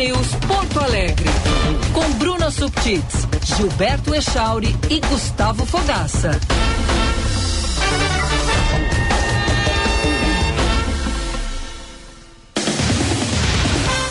News Porto Alegre. Com Bruna Subtits, Gilberto Echauri e Gustavo Fogaça.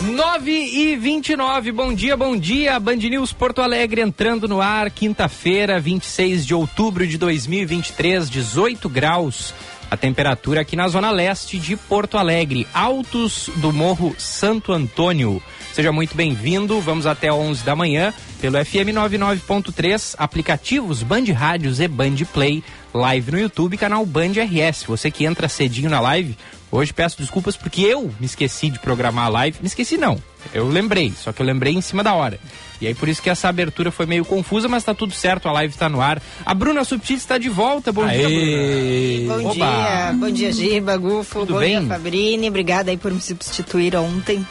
9 e 29, bom dia, bom dia. Band News Porto Alegre entrando no ar, quinta-feira, 26 de outubro de 2023, 18 graus. A temperatura aqui na zona leste de Porto Alegre, altos do Morro Santo Antônio. Seja muito bem-vindo. Vamos até 11 da manhã pelo FM 99.3, aplicativos Band Rádios e Band Play, live no YouTube, canal Band RS. Você que entra cedinho na live, Hoje peço desculpas porque eu me esqueci de programar a live. Me esqueci não. Eu lembrei, só que eu lembrei em cima da hora. E aí por isso que essa abertura foi meio confusa, mas tá tudo certo, a live tá no ar. A Bruna Subtil está de volta. Bom Aê. dia, Bruna. Bom Oba. dia, bom dia, Giba, Gufo, tudo bom bem? dia, Fabrini. Obrigada aí por me substituir ontem.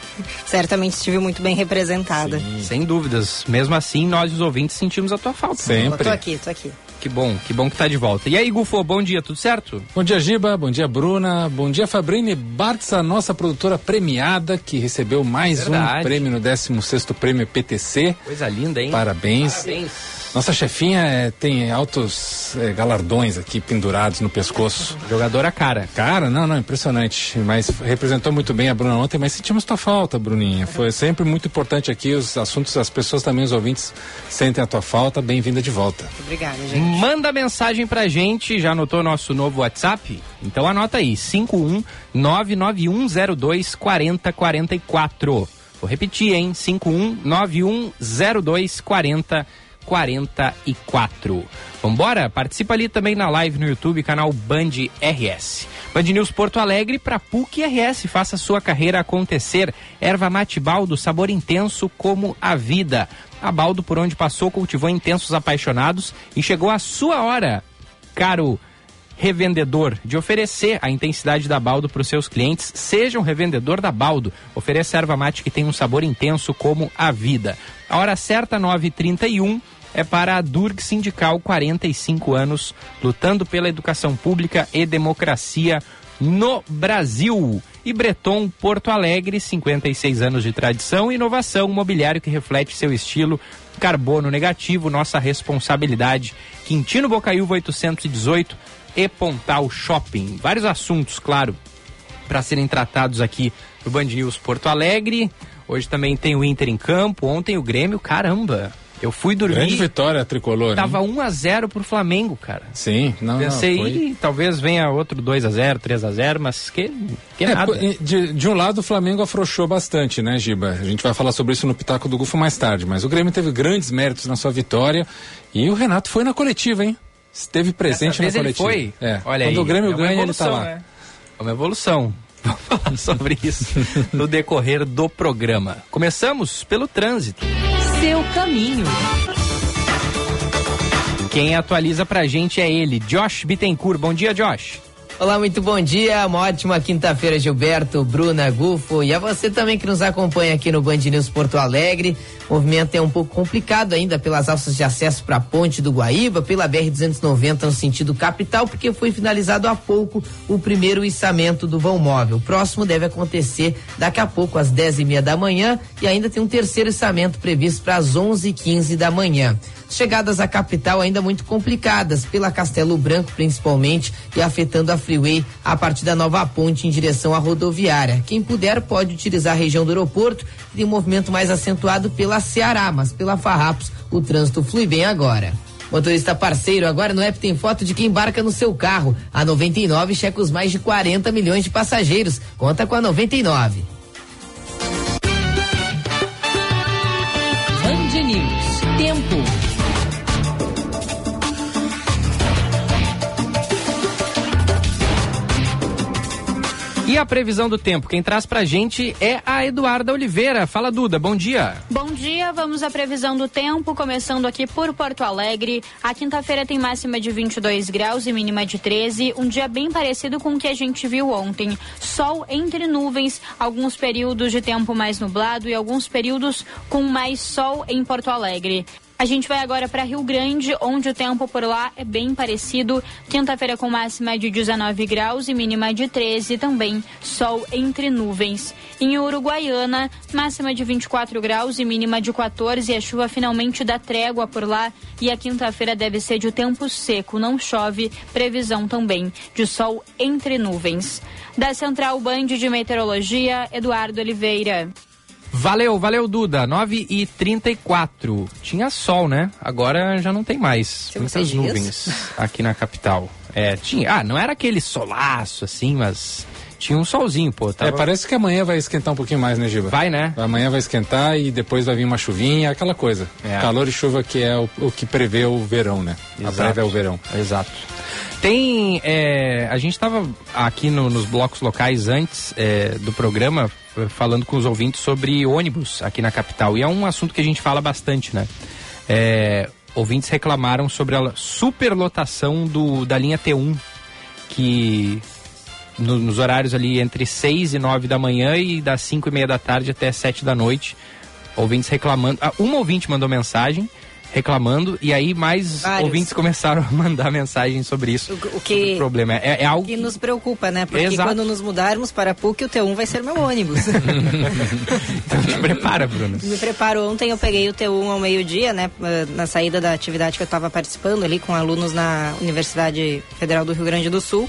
Certamente estive muito bem representada. Sim. Sem dúvidas. Mesmo assim, nós os ouvintes sentimos a tua falta. Sempre. Eu tô aqui, tô aqui. Que bom, que bom que tá de volta. E aí, Gufo, bom dia, tudo certo? Bom dia, Giba, bom dia, Bruna, bom dia, Fabrini Bartz, a nossa produtora premiada, que recebeu mais Verdade. um prêmio no 16 Prêmio PTC. Coisa linda, hein? Parabéns. Parabéns. Nossa chefinha é, tem altos é, galardões aqui pendurados no pescoço. Jogadora cara. Cara, não, não, impressionante. Mas representou muito bem a Bruna ontem, mas sentimos tua falta, Bruninha. Foi sempre muito importante aqui, os assuntos, as pessoas também, os ouvintes, sentem a tua falta. Bem-vinda de volta. Obrigada, gente. Manda mensagem pra gente, já anotou nosso novo WhatsApp? Então anota aí, 51 99102 4044. Vou repetir, hein? 51 9102 4044. 44. Vambora? Participa ali também na live no YouTube, canal Band RS. Band News Porto Alegre para PUC RS. Faça sua carreira acontecer. Erva mate baldo, sabor intenso como a vida. A baldo, por onde passou, cultivou intensos apaixonados e chegou a sua hora. Caro revendedor, de oferecer a intensidade da Baldo para os seus clientes. Seja um revendedor da Baldo. Ofereça erva mate que tem um sabor intenso como a vida. A hora certa, 9h31 é para a Durg Sindical, 45 anos, lutando pela educação pública e democracia no Brasil. E Breton Porto Alegre, 56 anos de tradição e inovação, mobiliário que reflete seu estilo, carbono negativo, nossa responsabilidade. Quintino Bocaiúva 818 e Pontal Shopping. Vários assuntos, claro, para serem tratados aqui no Band News Porto Alegre. Hoje também tem o Inter em campo, ontem o Grêmio, caramba. Eu fui dormir. Grande vitória tricolor. Tava 1 a 0 pro Flamengo, cara. Sim, não. Pensei, não, foi... talvez venha outro 2 a 0 3 a 0 mas que, que é, nada. De, de, um lado, o Flamengo afrouxou bastante, né, Giba? A gente vai falar sobre isso no Pitaco do Gufo mais tarde, mas o Grêmio teve grandes méritos na sua vitória e o Renato foi na coletiva, hein? Esteve presente na coletiva. Ele foi? É. Olha Quando aí, o Grêmio é ganha, ele tá lá. Né? É uma evolução. Vamos falar sobre isso no decorrer do programa. Começamos pelo trânsito. Seu caminho. Quem atualiza pra gente é ele, Josh Bittencourt. Bom dia, Josh. Olá, muito bom dia. Uma ótima quinta-feira, Gilberto, Bruna, Gufo e a você também que nos acompanha aqui no Band News Porto Alegre. O movimento é um pouco complicado ainda pelas alças de acesso para a Ponte do Guaíba, pela BR-290 no sentido capital, porque foi finalizado há pouco o primeiro içamento do vão móvel. O próximo deve acontecer daqui a pouco, às 10 e meia da manhã, e ainda tem um terceiro içamento previsto para as 11 e 15 da manhã chegadas à capital ainda muito complicadas, pela Castelo Branco principalmente, e afetando a Freeway a partir da nova ponte em direção à rodoviária. Quem puder pode utilizar a região do aeroporto, que tem um movimento mais acentuado pela Ceará, mas pela Farrapos o trânsito flui bem agora. Motorista parceiro, agora no app tem foto de quem embarca no seu carro. A 99 checa os mais de 40 milhões de passageiros. Conta com a 99. E a previsão do tempo, quem traz pra gente é a Eduarda Oliveira. Fala, Duda, bom dia. Bom dia, vamos à previsão do tempo, começando aqui por Porto Alegre. A quinta-feira tem máxima de 22 graus e mínima de 13, um dia bem parecido com o que a gente viu ontem. Sol entre nuvens, alguns períodos de tempo mais nublado e alguns períodos com mais sol em Porto Alegre. A gente vai agora para Rio Grande, onde o tempo por lá é bem parecido. Quinta-feira com máxima de 19 graus e mínima de 13, também sol entre nuvens. Em Uruguaiana, máxima de 24 graus e mínima de 14, e a chuva finalmente dá trégua por lá. E a quinta-feira deve ser de tempo seco, não chove, previsão também de sol entre nuvens. Da Central Band de Meteorologia, Eduardo Oliveira. Valeu, valeu, Duda. 9 e 34 Tinha sol, né? Agora já não tem mais. Muitas nuvens aqui na capital. É, tinha. Ah, não era aquele solaço assim, mas tinha um solzinho, pô. Tava... É, parece que amanhã vai esquentar um pouquinho mais, né, Giba? Vai, né? Amanhã vai esquentar e depois vai vir uma chuvinha, aquela coisa. É. Calor e chuva que é o, o que prevê o verão, né? Exato. A prévia é o verão. Exato. Tem. É, a gente estava aqui no, nos blocos locais antes é, do programa falando com os ouvintes sobre ônibus aqui na capital. E é um assunto que a gente fala bastante, né? É, ouvintes reclamaram sobre a superlotação do, da linha T1, que no, nos horários ali entre 6 e 9 da manhã e das 5 e meia da tarde até 7 da noite. Ouvintes reclamando. Ah, uma ouvinte mandou mensagem reclamando e aí mais Vários. ouvintes começaram a mandar mensagens sobre isso. O, o que o problema é, é algo que nos preocupa, né? Porque Exato. quando nos mudarmos para a PUC, o T1 vai ser meu ônibus. então te prepara, Bruno. Me preparo. Ontem eu peguei o T1 ao meio-dia, né? Na saída da atividade que eu estava participando ali com alunos na Universidade Federal do Rio Grande do Sul.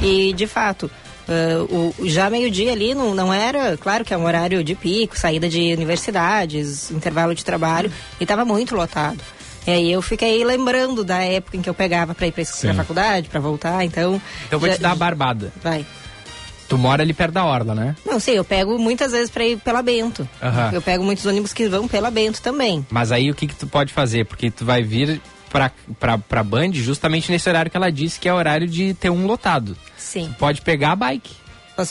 E de fato, Uh, o, já meio-dia ali não, não era, claro que é um horário de pico, saída de universidades, intervalo de trabalho, e estava muito lotado. E aí eu fiquei lembrando da época em que eu pegava para ir para a faculdade, para voltar, então. Então vou já, te dar a barbada. Vai. Tu mora ali perto da Orla, né? Não, sei, eu pego muitas vezes para ir pela Bento. Uhum. Eu pego muitos ônibus que vão pela Bento também. Mas aí o que, que tu pode fazer? Porque tu vai vir pra, pra, pra Band justamente nesse horário que ela disse que é o horário de ter um lotado. Sim. Pode pegar a bike.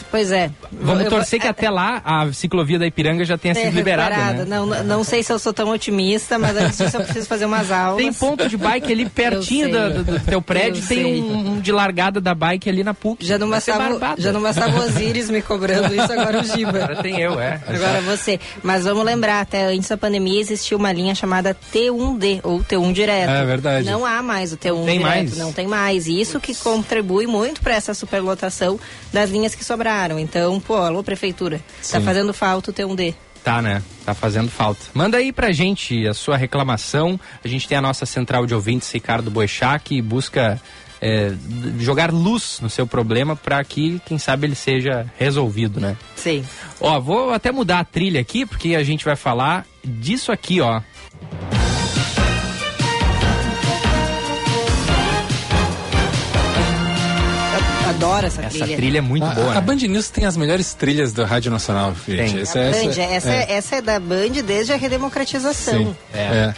Pois é. Vamos eu, torcer eu, que até lá a ciclovia da Ipiranga já tenha sido liberada. Né? Não, não sei se eu sou tão otimista, mas antes disso eu preciso fazer umas aulas. Tem ponto de bike ali pertinho do, do, teu prédio, eu tem um, um, de largada da bike ali na PUC. Já não bastava, já não bastava Osiris me cobrando isso, agora o Giba. Agora tem eu, é. Agora você. Mas vamos lembrar, até antes da pandemia existia uma linha chamada T1D, ou T1 direto. É verdade. Não há mais o T1 não tem direto, mais. não tem mais. E isso que contribui muito para essa superlotação das linhas que sobraram. Então, pô, alô, prefeitura. Tá Sim. Tá fazendo falta o T1D. Tá, né? Tá fazendo falta. Manda aí pra gente a sua reclamação. A gente tem a nossa central de ouvintes, Ricardo Boechat, que busca é, jogar luz no seu problema para que, quem sabe, ele seja resolvido, né? Sim. Ó, vou até mudar a trilha aqui, porque a gente vai falar disso aqui, ó. Adoro essa, essa trilha. Essa trilha é muito a, boa. A, né? Band News tem as melhores trilhas da Rádio Nacional, gente. Tem. Essa, Band, essa, essa, é. essa, é. da Band desde a redemocratização. Sim. É. é.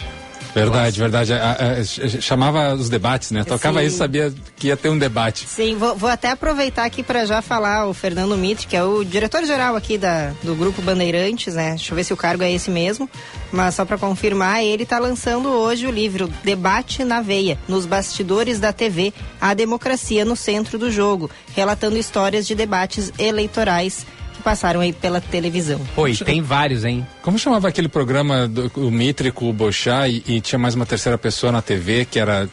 Verdade, verdade. A, a, chamava os debates, né? Tocava Sim. isso, sabia que ia ter um debate. Sim, vou, vou até aproveitar aqui para já falar o Fernando Mitre, que é o diretor-geral aqui da, do Grupo Bandeirantes, né? Deixa eu ver se o cargo é esse mesmo. Mas só para confirmar, ele está lançando hoje o livro Debate na Veia, nos bastidores da TV, a democracia no centro do jogo, relatando histórias de debates eleitorais que passaram aí pela televisão. Oi, tem vários, hein? Como chamava aquele programa do o Mitre com o Bochá e, e tinha mais uma terceira pessoa na TV que era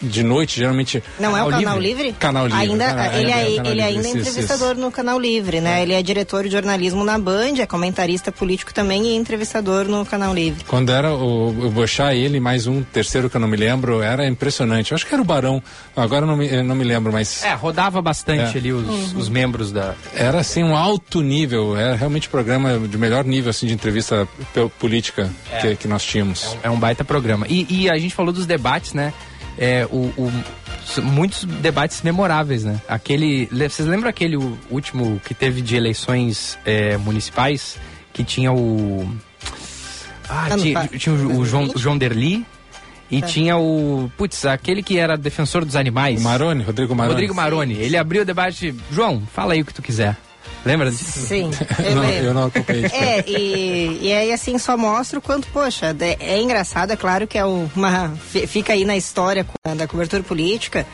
de noite, geralmente. Não é o Canal Livre? Canal Livre. Ainda, ah, ele é, ele ainda é entrevistador isso, no Canal Livre, né? É. Ele é diretor de jornalismo na Band, é comentarista político também e entrevistador no Canal Livre. Quando era o, o Bochá, ele mais um terceiro que eu não me lembro, era impressionante. Eu acho que era o Barão, agora não me, não me lembro, mas. É, rodava bastante é. ali os, uhum. os membros da. Era assim um alto nível, era realmente programa de melhor nível assim de entrevista política é. que, que, nós tínhamos. É um, é um baita programa. E, e a gente falou dos debates, né? É, o, o, muitos debates memoráveis, né? Aquele, vocês lembram aquele último que teve de eleições é, municipais que tinha o ah, tá tinha, tinha o, o João, o João Derli e tá. tinha o. Putz, aquele que era defensor dos animais. O Maroni, Rodrigo Maroni. Rodrigo Maroni. Ele abriu o debate. João, fala aí o que tu quiser. Lembra disso? Sim, eu, não, eu não acompanhei. É, e, e aí assim só mostra o quanto, poxa, é, é engraçado, é claro que é uma. fica aí na história da cobertura política.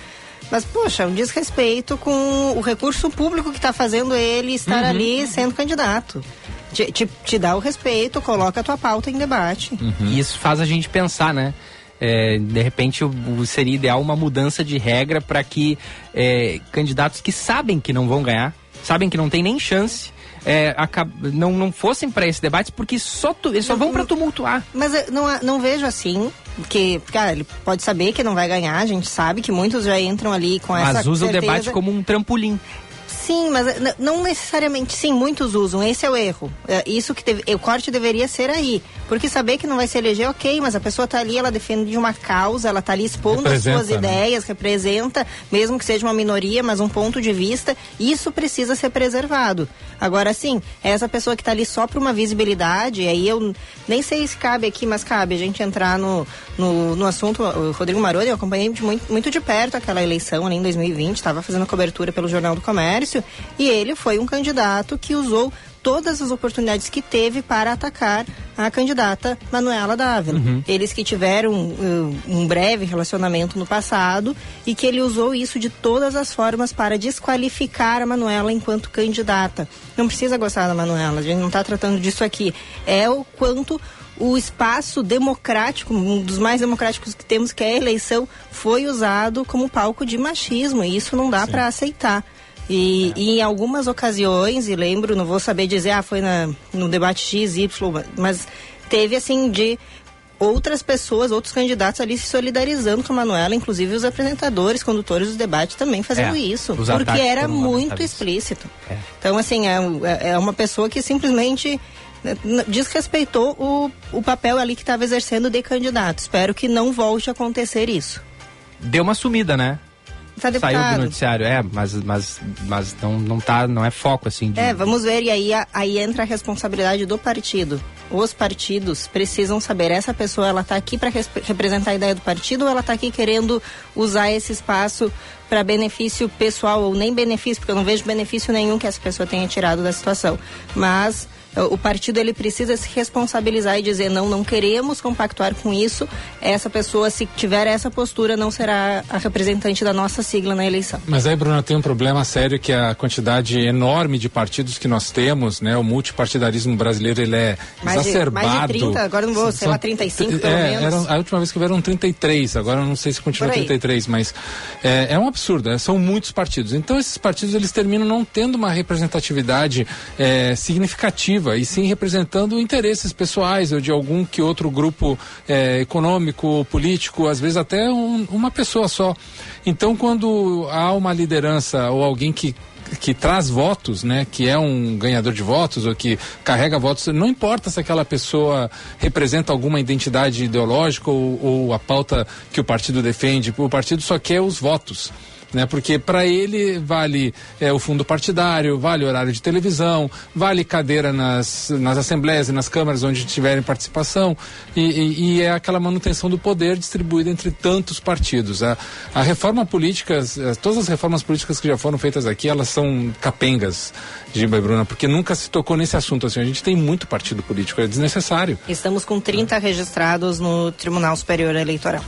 Mas, poxa, um desrespeito com o recurso público que está fazendo ele estar uhum. ali sendo candidato. te, te, te dá o respeito, coloca a tua pauta em debate. E isso faz a gente pensar, né? É, de repente seria ideal uma mudança de regra para que é, candidatos que sabem que não vão ganhar, sabem que não tem nem chance, é, não, não fossem para esse debate porque só tu- eles só vão para tumultuar. Mas eu não, não vejo assim, porque, cara, ele pode saber que não vai ganhar, a gente sabe que muitos já entram ali com essa Mas usa o certeza. debate como um trampolim. Sim, mas n- não necessariamente. Sim, muitos usam. Esse é o erro. É, isso que deve- o corte deveria ser aí. Porque saber que não vai se eleger, ok, mas a pessoa tá ali, ela defende uma causa, ela tá ali expondo as Representa, suas né? ideias, representa, mesmo que seja uma minoria, mas um ponto de vista. Isso precisa ser preservado. Agora, sim, essa pessoa que tá ali só para uma visibilidade, aí eu nem sei se cabe aqui, mas cabe a gente entrar no, no, no assunto. O Rodrigo Maroni, eu acompanhei de muito, muito de perto aquela eleição ali em 2020, estava fazendo cobertura pelo Jornal do Comércio, e ele foi um candidato que usou todas as oportunidades que teve para atacar a candidata Manuela Dávila. Eles que tiveram uh, um breve relacionamento no passado e que ele usou isso de todas as formas para desqualificar a Manuela enquanto candidata. Não precisa gostar da Manuela, a gente não está tratando disso aqui. É o quanto o espaço democrático, um dos mais democráticos que temos, que é a eleição, foi usado como palco de machismo e isso não dá para aceitar. E, e em algumas ocasiões, e lembro, não vou saber dizer, ah, foi na, no debate X, Y, mas teve assim de outras pessoas, outros candidatos ali se solidarizando com a Manuela, inclusive os apresentadores, condutores dos debates também fazendo É, isso, porque era muito explícito. É. Então, assim, é, é- é uma pessoa que simplesmente né, desrespeitou o, o papel ali que estava exercendo de candidato. Espero que não volte a acontecer isso. Deu uma sumida, né? Tá, Saiu do noticiário, é, mas, mas, mas não, não tá, não é foco assim de. É, vamos ver, e aí, aí entra a responsabilidade do partido. Os partidos precisam saber, essa pessoa, ela tá aqui para representar a ideia do partido ou ela tá aqui querendo usar esse espaço para benefício pessoal ou nem benefício, porque eu não vejo benefício nenhum que essa pessoa tenha tirado da situação. Mas o partido ele precisa se responsabilizar e dizer não, não queremos compactuar com isso. Essa pessoa, se tiver essa postura, não será a representante da nossa sigla na eleição. Mas aí, Bruno, tem um problema sério que a quantidade enorme de partidos que nós temos, né? O multipartidarismo brasileiro, ele é Mais de- exacerbado. mais de 30, agora não vou, sei lá, 35 pelo é, menos. eram- a última vez que houveram 33, agora não sei se continua Por aí. 33, mas é, é um absurdo, né? são muitos partidos. Então esses partidos, eles terminam não tendo uma representatividade é, significativa e sim representando interesses pessoais ou de algum que outro grupo é, econômico, político, às vezes até um- uma pessoa só. Então quando há uma liderança ou alguém que que traz votos, né, que é um ganhador de votos ou que carrega votos, não importa se aquela pessoa representa alguma identidade ideológica ou, ou a pauta que o partido defende, o partido só quer os votos. Né, porque para ele vale é, o fundo partidário, vale horário de televisão, vale cadeira nas, nas assembleias e nas câmaras onde tiverem participação, e, e- e é aquela manutenção do poder distribuída entre tantos partidos. A, a reforma política, as- todas as reformas políticas que já foram feitas aqui, elas são capengas, Giba e Bruna, porque nunca se tocou nesse assunto. Assim, a gente tem muito partido político, é desnecessário. Estamos com 30 registrados no Tribunal Superior Eleitoral.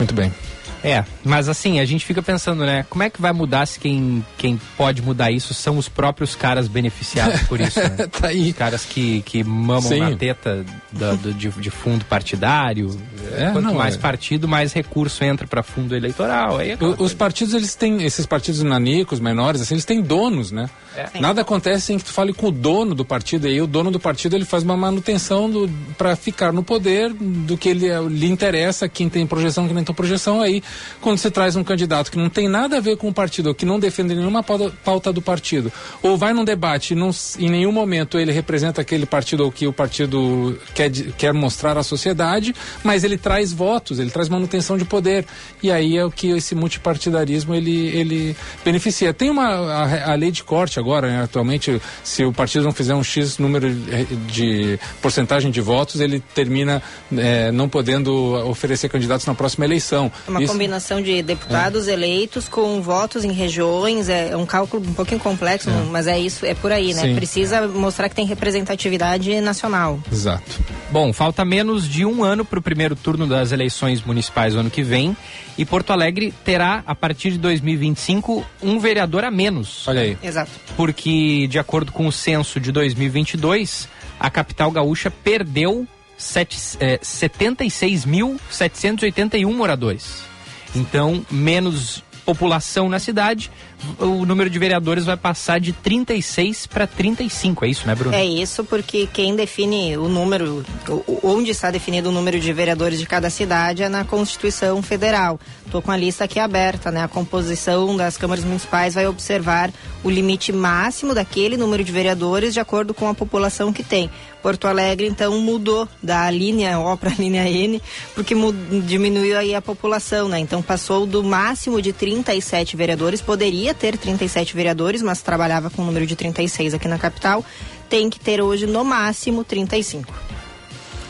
Muito bem. É, mas assim, a gente fica pensando, né? Como é que vai mudar se quem, quem pode mudar isso são os próprios caras beneficiados por isso, né? Tá aí. Os caras que, que mamam Sim. na teta da- do- de, de fundo partidário. É, Quanto não, mais é. partido, mais recurso entra para fundo eleitoral. Aí é O- os partidos, eles têm, esses partidos nanicos, menores, assim, eles têm donos, né? É. Nada acontece sem que tu fale com o dono do partido, e aí o dono do partido ele faz uma manutenção para ficar no poder do que ele, lhe interessa, quem tem projeção, quem não tem projeção. Aí, quando você traz um candidato que não tem nada a ver com o partido, ou que não defende nenhuma pauta, do partido, ou vai num debate e não, em nenhum momento ele representa aquele partido ou que o partido quer, quer mostrar à sociedade, mas ele traz votos, ele traz manutenção de poder. E aí é o que esse multipartidarismo ele, ele beneficia. Tem uma a, a lei de corte agora, né, atualmente, se o partido não fizer um X número de, porcentagem de votos, ele termina eh, não podendo oferecer candidatos na próxima eleição. É uma Isso- combinação de deputados eleitos com votos em regiões, é, é um cálculo um pouquinho complexo, mas é isso, é por aí, né? Sim. Precisa mostrar que tem representatividade nacional. Exato. Bom, falta menos de um ano para o primeiro turno das eleições municipais ano que vem. E Porto Alegre terá, a partir de 2025, um vereador a menos. Olha aí. Exato. Porque, de acordo com o censo de 2022, a capital gaúcha perdeu eh, 76.781 moradores. Então, menos população na cidade, o número de vereadores vai passar de 36 para 35. É isso, né, Bruno? É isso, porque quem define o número, onde está definido o número de vereadores de cada cidade é na Constituição Federal. Estou com a lista aqui aberta, né? A composição das câmaras municipais vai observar o limite máximo daquele número de vereadores de acordo com a população que tem. Porto Alegre, então, mudou da linha O para a linha N, porque diminuiu aí a população, né? Então, passou do máximo de 37 vereadores, poderia ter 37 vereadores, mas trabalhava com o número de 36 aqui na capital, tem que ter hoje, no máximo, 35.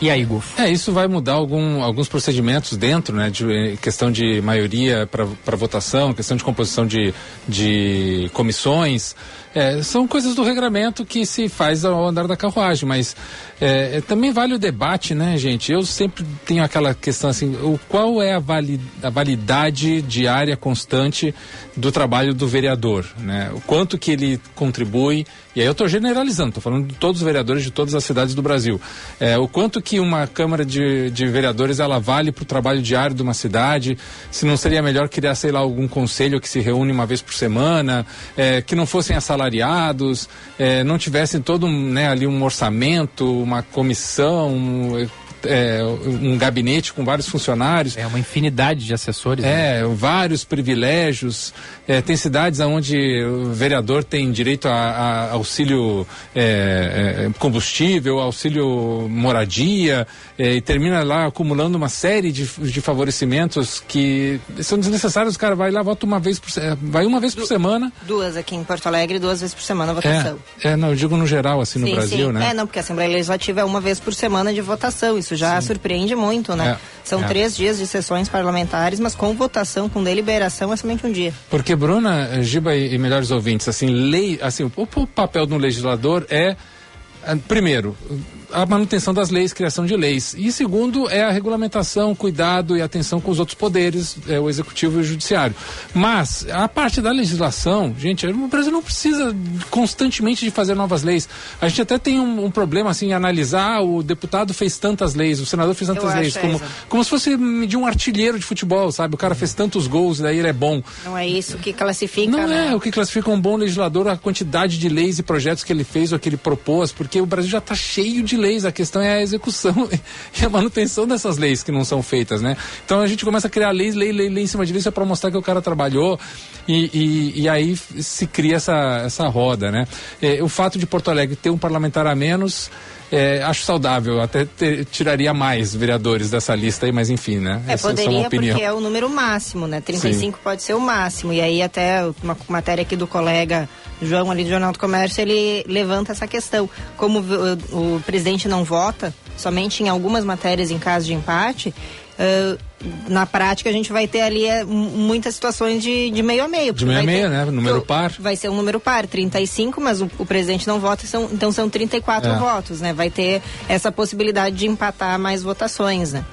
E aí, Gufo? É, isso vai mudar algum, alguns procedimentos dentro, né? De eh, questão de maioria para votação, questão de composição de, de comissões. É, são coisas do regramento que se faz ao andar da carruagem, mas é, é, também vale o debate, né, gente? Eu sempre tenho aquela questão assim, o, qual é a, vali, a validade diária constante do trabalho do vereador, né? O quanto que ele contribui, e aí eu estou generalizando, estou falando de todos os vereadores de todas as cidades do Brasil. É, o quanto que uma Câmara de, de Vereadores ela vale para o trabalho diário de uma cidade, se não seria melhor criar, sei lá, algum conselho que se reúne uma vez por semana, é, que não fossem assalariados, é, não tivessem todo né, ali um orçamento, uma comissão, é, um gabinete com vários funcionários. É uma infinidade de assessores. né? É, vários privilégios. É, tem cidades onde o vereador tem direito a, a auxílio é, é, combustível, auxílio moradia, é, e termina lá acumulando uma série de, de favorecimentos que são desnecessários. O cara vai lá, vota uma vez por vai uma vez por semana. Duas aqui em Porto Alegre, duas vezes por semana a votação. É, é, não, eu digo no geral, assim, no sim, Brasil, sim. né? É, não, porque a Assembleia Legislativa é uma vez por semana de votação. Isso já surpreende muito, né? É, São é. três dias de sessões parlamentares, mas com votação, com deliberação, é somente um dia. Porque, Bruna, Giba e, e melhores ouvintes, assim, lei, assim, o, o papel do legislador é, ah, primeiro, a manutenção das leis, criação de leis. E segundo, é a regulamentação, cuidado e atenção com os outros poderes, é, o executivo e o judiciário. Mas a parte da legislação, gente, o Brasil não precisa constantemente de fazer novas leis. A gente até tem um, um problema assim, em analisar, o deputado fez tantas leis, o senador fez tantas Eu leis, como, exato. como se fosse medir um artilheiro de futebol, sabe? O cara fez tantos gols, daí ele é bom. Não é isso que classifica, Não né? é o que classifica um bom legislador a quantidade de leis e projetos que ele fez ou que ele propôs, porque o Brasil já está cheio de leis. A questão é a execução e a manutenção dessas leis que não são feitas, né? Então a gente começa a criar leis, lei, lei, lei em cima de lei, só para mostrar que o cara trabalhou e, e, e aí se cria essa, essa roda, né? É, o fato de Porto Alegre ter um parlamentar a menos. É, acho saudável, até ter- tiraria mais vereadores dessa lista aí, mas enfim, né? É, Essa é poderia opinião. porque é o número máximo, né? 35 pode ser o máximo. E aí até uma matéria aqui do colega João ali do Jornal do Comércio, ele levanta essa questão. Como o, o presidente não vota, somente em algumas matérias em caso de empate, ãh, na prática a gente vai ter ali eh, muitas situações de, de meio a meio. porque meio a meio, ter- né? Número par. Vai ser um número par, 35, mas o, o presidente não vota, são, então são 34 É. votos, né? Vai ter essa possibilidade de empatar mais votações, né?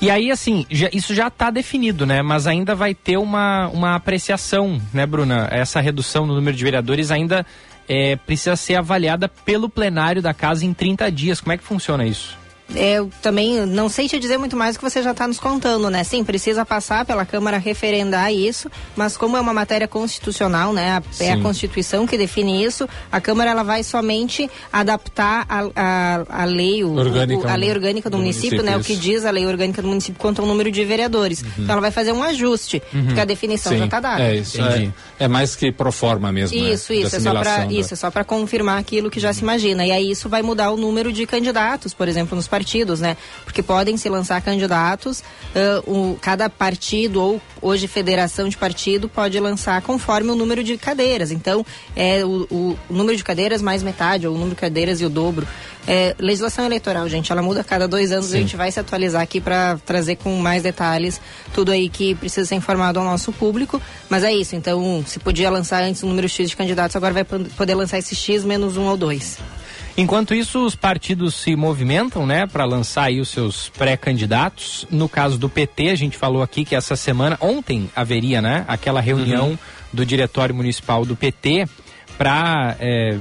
E aí, assim, já- isso já está definido, né? Mas ainda vai ter uma, uma apreciação, né, Bruna? Essa redução no número de vereadores ainda é, precisa ser avaliada pelo plenário da casa em 30 dias. Como é que funciona isso? Eu também não sei te dizer muito mais do que você já está nos contando, né? Sim, precisa passar pela Câmara referendar isso, mas como é uma matéria constitucional, né? a- É a Sim. Constituição que define isso, a Câmara ela vai somente adaptar a, a, a lei, o, Orgânica o- a lei orgânica do, do município, município, né? O que isso. diz a lei orgânica do município quanto ao número de vereadores. Então ela vai fazer um ajuste, porque a definição já está dada. É isso. É, é mais que pro forma mesmo. né? Isso, De isso, é só para assimilação da- isso, é só para confirmar aquilo que já se imagina. E aí isso vai mudar o número de candidatos, por exemplo, nos partidos, né? Porque podem se lançar candidatos, uh, o, cada partido ou hoje federação de partido pode lançar conforme o número de cadeiras. Então, é o, o, o número de cadeiras mais metade, ou o número de cadeiras e o dobro. É, legislação eleitoral, gente, ela muda a cada dois anos. Sim. A gente vai se atualizar aqui para trazer com mais detalhes tudo aí que precisa ser informado ao nosso público. Mas é isso. Então, se podia lançar antes o número X de candidatos, agora vai poder lançar esse X menos um ou dois. Enquanto isso, os partidos se movimentam, né, para lançar aí os seus pré-candidatos. No caso do PT, a gente falou aqui que essa semana, ontem haveria, né, aquela reunião uhum. do diretório municipal do PT para é,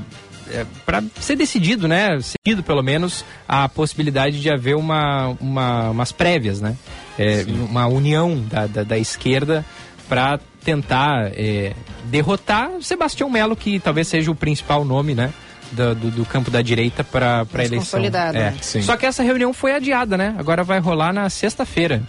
é, para ser decidido, né, seguido pelo menos, a possibilidade de haver uma, uma umas prévias, né, é, uma união da, da, da esquerda para tentar é, derrotar Sebastião Melo, que talvez seja o principal nome, né, do, do, do campo da direita para a eleição. É. Né? Só que essa reunião foi adiada, né? Agora vai rolar na sexta-feira.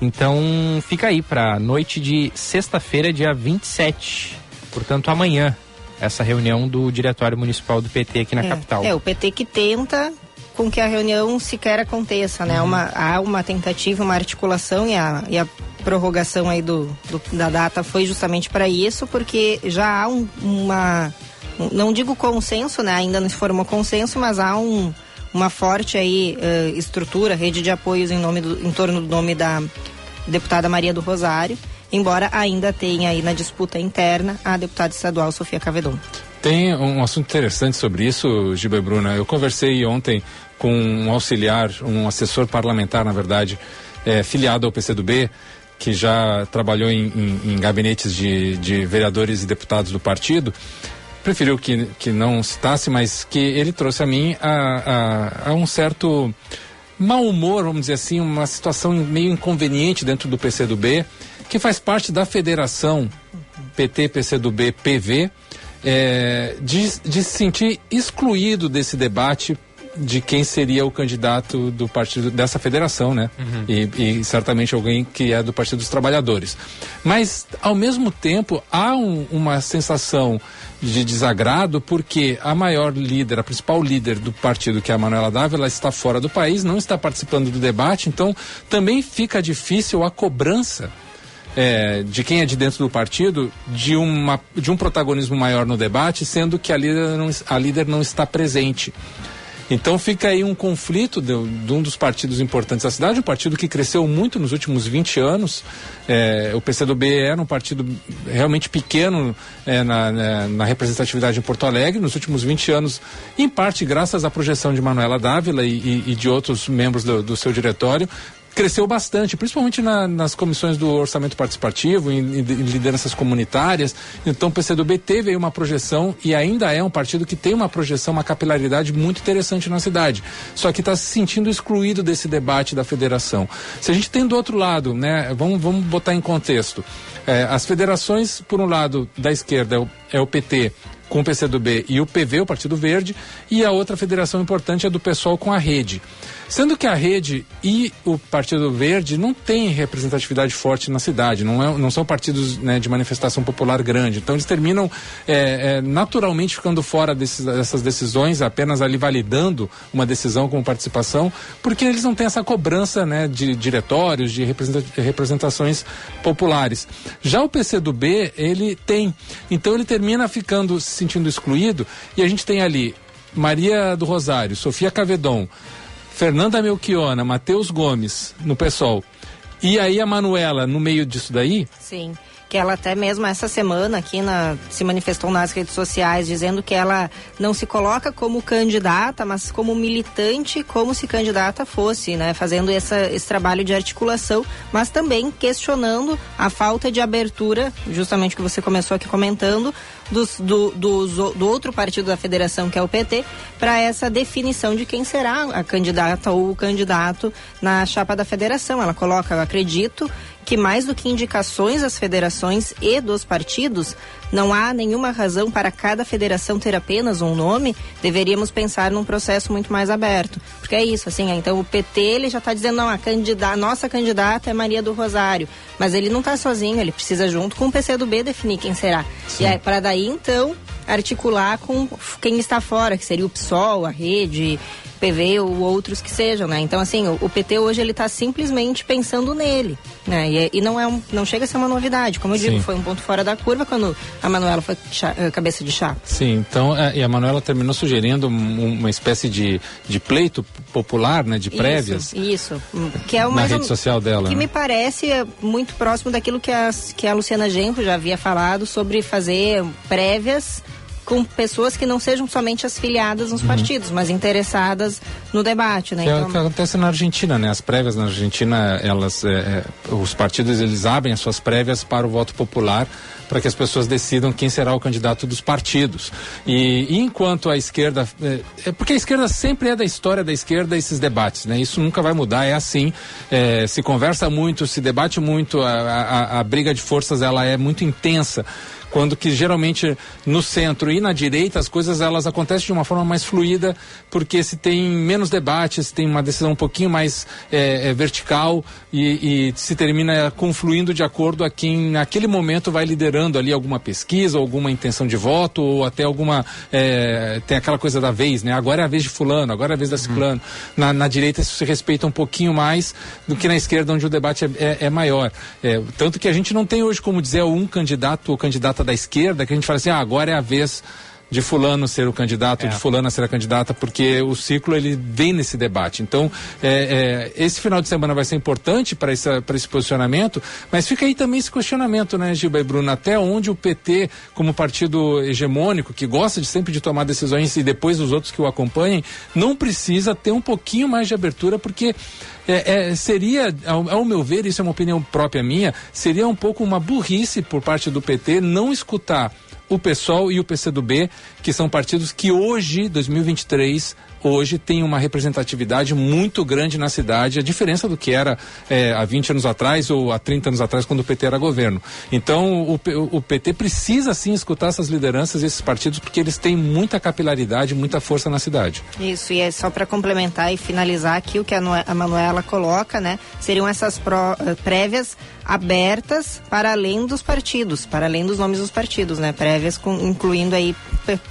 Então fica aí para noite de sexta-feira, dia 27. Portanto, amanhã essa reunião do Diretório Municipal do PT aqui na é, capital. É, o PT que tenta com que a reunião sequer aconteça, né? Uhum. Uma, há uma tentativa, uma articulação e a, e a prorrogação aí do, do da data foi justamente para isso, porque já há um, uma, não digo consenso, né? Ainda não se formou consenso, mas há um, uma forte aí uh, estrutura, rede de apoios em, nome do, em torno do nome da deputada Maria do Rosário embora ainda tenha aí na disputa interna a deputada estadual Sofia Cavedon. Tem um assunto interessante sobre isso, Giba Bruna. Eu conversei ontem com um auxiliar, um assessor parlamentar, na verdade, é, filiado ao PCdoB, que já trabalhou em, em, em gabinetes de, de, vereadores e deputados do partido. Preferiu que, que não citasse, mas que ele trouxe a mim a, a, a um certo mau humor, vamos dizer assim, uma situação meio inconveniente dentro do PCdoB que faz parte da federação PT, PCdoB, PV, é, de, de se sentir excluído desse debate de quem seria o candidato do partido dessa federação, né? Uhum. E, e, certamente alguém que é do Partido dos Trabalhadores. Mas, ao mesmo tempo, há um, uma sensação de desagrado porque a maior líder, a principal líder do partido, que é a Manuela Dávila, está fora do país, não está participando do debate, então também fica difícil a cobrança é, de quem é de dentro do partido de, uma, de um protagonismo maior no debate, sendo que a líder não, a líder não está presente. Então fica aí um conflito de, de, um dos partidos importantes da cidade, um partido que cresceu muito nos últimos 20 anos. É, o PCdoB era um partido realmente pequeno é, na, na, na, representatividade em Porto Alegre. Nos últimos 20 anos, em parte graças à projeção de Manuela Dávila e, e, e de outros membros do, do seu diretório, cresceu bastante, principalmente na, nas comissões do orçamento participativo, em, em, lideranças comunitárias. Então o PCdoB teve aí uma projeção e ainda é um partido que tem uma projeção, uma capilaridade muito interessante na cidade. Só que está se sentindo excluído desse debate da federação. Se a gente tem do outro lado, né, vamos, vamos botar em contexto. É, as federações, por um lado, da esquerda é o, é o PT com o PCdoB e o PV, o Partido Verde, e a outra federação importante é do PSOL com a Rede. Sendo que a rede e o Partido Verde não têm representatividade forte na cidade, não, é, não são partidos né, de manifestação popular grande. Então eles terminam é, é, naturalmente ficando fora desses, dessas decisões, apenas ali validando uma decisão com participação, porque eles não têm essa cobrança né, de diretórios, de representações populares. Já o PCdoB, ele tem. Então ele termina ficando se sentindo excluído e a gente tem ali Maria do Rosário, Sofia Cavedon, Fernanda Melchiona, Matheus Gomes no PSOL. E aí a Manuela no meio disso daí? Sim que ela até mesmo essa semana aqui na, se manifestou nas redes sociais dizendo que ela não se coloca como candidata, mas como militante, como se candidata fosse, né? Fazendo essa, esse trabalho de articulação, mas também questionando a falta de abertura, justamente que você começou aqui comentando, dos, do, do, do outro partido da federação, que é o PT, para essa definição de quem será a candidata ou o candidato na chapa da federação. Ela coloca, eu acredito, que mais do que indicações das federações e dos partidos, não há nenhuma razão para cada federação ter apenas um nome, deveríamos pensar num processo muito mais aberto. Porque é isso, assim, então o PT ele já está dizendo, não, a, candidata, nossa candidata é Maria do Rosário, mas ele não está sozinho, ele precisa junto com o PCdoB definir quem será. Sim. E é para daí então articular com quem está fora, que seria o PSOL, a rede, PV ou outros que sejam, né? Então, assim, o, o PT hoje ele está simplesmente pensando nele, né? E, e, não é um, não chega a ser uma novidade, como eu Sim. digo, foi um ponto fora da curva quando a Manuela foi chá, eh, cabeça de chá. Sim, então, é, e a Manuela terminou sugerindo uma espécie de, de pleito popular, né? De prévias. Isso, isso. que é na rede um, social dela. Que né? me parece muito próximo daquilo que a, que a Luciana Genro já havia falado sobre fazer prévias com pessoas que não sejam somente as filiadas nos uhum. partidos, mas interessadas no debate, né? Que então... é o então que acontece na Argentina, né? As prévias na Argentina, elas, é, é, os partidos eles abrem as suas prévias para o voto popular para que as pessoas decidam quem será o candidato dos partidos. E, e enquanto a esquerda. É, é, porque a esquerda sempre é da história da esquerda esses debates, né? Isso nunca vai mudar, é assim. É, se conversa muito, se debate muito, a, a, a briga de forças ela é muito intensa quando que geralmente no centro e na direita as coisas elas acontecem de uma forma mais fluida, porque se tem menos debate, se tem uma decisão um pouquinho mais é, é, vertical e, e, se termina confluindo de acordo a quem naquele momento vai liderando ali alguma pesquisa, alguma intenção de voto ou até alguma é, tem aquela coisa da vez, né? Agora é a vez de fulano, agora é a vez da uhum. ciclano. Na, na, direita isso se respeita um pouquinho mais do que na esquerda onde o debate é, é, é maior. É, tanto que a gente não tem hoje como dizer um candidato ou candidata da esquerda que a gente fala assim, ah, agora é a vez de fulano ser o candidato, é. de fulana ser a candidata, porque o ciclo ele vem nesse debate. Então, é, é, esse final de semana vai ser importante para esse posicionamento, mas fica aí também esse questionamento, né, Gilba e Bruno, até onde o PT, como partido hegemônico, que gosta de sempre de tomar decisões e depois os outros que o acompanhem, não precisa ter um pouquinho mais de abertura, porque é, é, seria, ao, ao, meu ver, isso é uma opinião própria minha, seria um pouco uma burrice por parte do PT não escutar o PSOL e o PCdoB, que são partidos que hoje, 2023, hoje tem uma representatividade muito grande na cidade, a diferença do que era é, há 20 anos atrás ou há 30 anos atrás, quando o PT era governo. Então, o, o PT precisa sim escutar essas lideranças, esses partidos, porque eles têm muita capilaridade, muita força na cidade. Isso, e é só para complementar e finalizar aqui o que a, Manuela coloca, né? Seriam essas pró, eh, prévias abertas para além dos partidos, para além dos nomes dos partidos, né? Prévias com, incluindo aí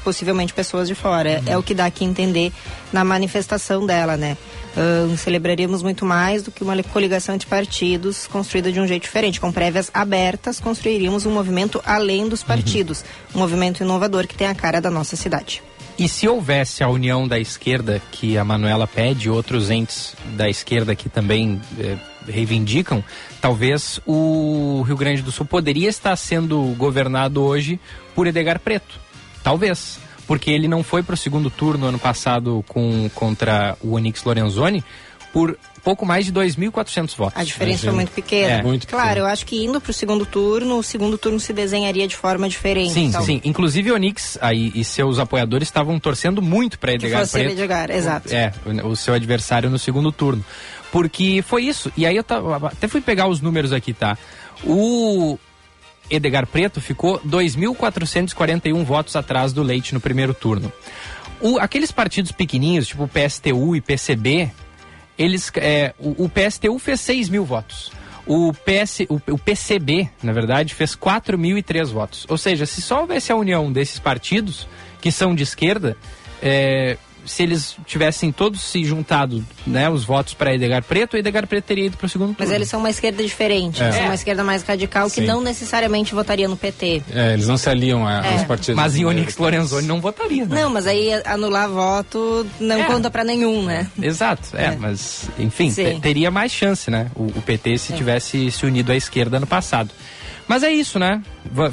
possivelmente pessoas de fora. É, uhum. é o que dá aqui entender na manifestação dela, né? Uh, celebraríamos muito mais do que uma coligação entre partidos construída de um jeito diferente. Com prévias abertas, construiríamos um movimento além dos uhum. partidos. Uhum. Um movimento inovador que tem a cara da nossa cidade. E se houvesse a união da esquerda que a Manuela pede, outros entes da esquerda que também eh, reivindicam, talvez o Rio Grande do Sul poderia estar sendo governado hoje por Edgar Preto. Talvez. Porque ele não foi para o segundo turno ano passado com, contra o Onix Lorenzoni por pouco mais de 2.400 votos. A diferença foi muito pequena. É. Muito claro, pequeno. eu acho que indo para o segundo turno, o segundo turno se desenharia de forma diferente. Sim, então. sim. Inclusive o Onix aí, e seus apoiadores estavam torcendo muito para Edgar que Preto. Edgar, exato. É, o, o seu adversário no segundo turno. Porque foi isso. E aí eu tava, até fui pegar os números aqui, tá? O Edgar Preto ficou 2.441 votos atrás do Leite no primeiro turno. O, aqueles partidos pequenininhos, tipo o PSTU e PCB, eles, é, o, o, PSTU fez 6 mil votos. O, PS, o, o PCB, na verdade, fez 4.003 votos. Ou seja, se só houvesse a união desses partidos, que são de esquerda, é, se eles tivessem todos se juntado, né, os votos para Edgar Preto, o Edgar Preto teria ido para o segundo turno. Mas eles são uma esquerda diferente, é. são uma esquerda mais radical Sim. que não necessariamente votaria no PT. É, eles não se aliam a, é. aos partidos. Mas em Onix Lorenzoni não votaria, né? Não, mas aí anular voto não é. conta para nenhum, né? Exato, é, é. mas enfim, teria mais chance, né? O, o PT se é. tivesse se unido à esquerda no passado. Mas é isso, né?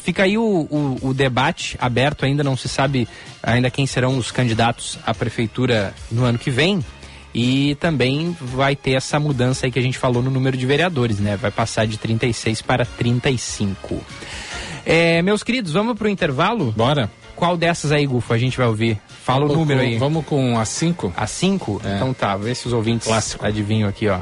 Fica aí o, o, o, debate aberto, ainda não se sabe ainda quem serão os candidatos à prefeitura no ano que vem. E também vai ter essa mudança aí que a gente falou no número de vereadores, né? Vai passar de 36 para 35. É, meus queridos, vamos para o intervalo? Bora. Qual dessas aí, Gufo, a gente vai ouvir? Fala vamos o número com, aí. Vamos com a 5? A 5? É. Então tá, vê se os ouvintes Clássico. adivinham aqui, ó.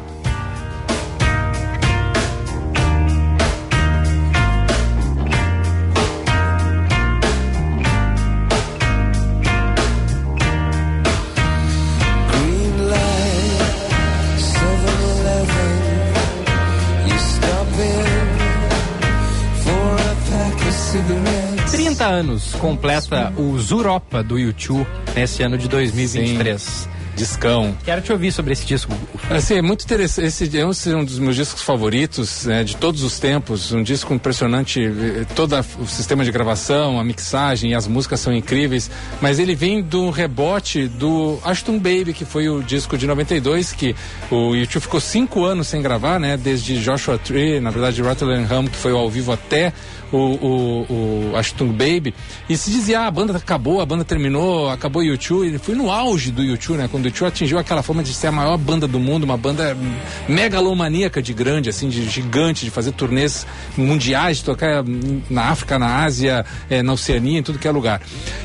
Anos completa o Zuropa do YouTube nesse ano de 2023. Sim. Discão. Quero te ouvir sobre esse disco. Assim, é muito interessante. Esse é um dos meus discos favoritos né, de todos os tempos. Um disco impressionante. eh, Todo o sistema de gravação, a mixagem e as músicas são incríveis. Mas ele vem do rebote do Ashton Baby, que foi o disco de 92, que o YouTube ficou cinco anos sem gravar, né? Desde Joshua Tree, na verdade, Rotterdam Hum, que foi ao vivo até o, o, o Ashton Baby. E se dizia, ah, a banda acabou, a banda terminou, acabou o YouTube. Ele foi no auge do YouTube, né? Quando o YouTube atingiu aquela forma de ser a maior banda do mundo, uma banda megalomaníaca de grande, assim, de gigante, de fazer turnês mundiais, de tocar na África, na Ásia, eh, na Oceania, em tudo que é lugar.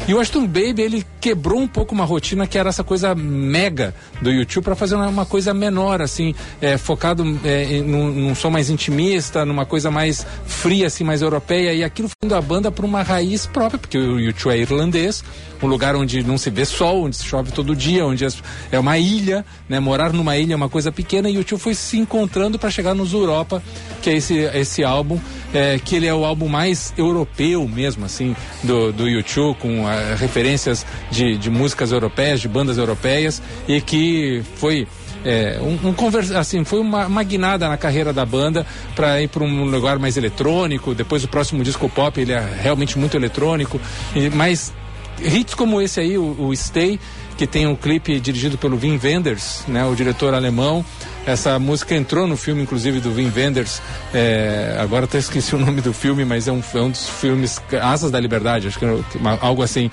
E o Ashton Baby, ele quebrou um pouco uma rotina que era essa coisa mega do YouTube para fazer uma, coisa menor, assim, eh, focado em- num, num som mais intimista, numa coisa mais fria, assim, mais europeia. E aquilo foi indo a banda para uma raiz própria, porque o YouTube é irlandês, um lugar onde não se vê sol, onde se chove todo dia, onde as- é uma ilha, né? Morar numa ilha é uma coisa pequena e o tio foi se encontrando para chegar nos Europa, que é esse, esse álbum, é, que ele é o álbum mais europeu mesmo, assim, do, do YouTube, com ah, referências de, de músicas europeias, de bandas europeias, e que foi é, um, um conversa, assim, foi uma, uma guinada na carreira da banda para ir para um lugar mais eletrônico. Depois o próximo disco pop ele é realmente muito eletrônico, e, mas hits como esse aí, o, o Stay, que tem um clipe dirigido pelo Wim Wenders, né, o diretor alemão. Essa música entrou no filme, inclusive, do Wim Wenders. é, agora até esqueci o nome do filme, mas é um, é um dos filmes Asas da Liberdade, acho que é uma- algo assim,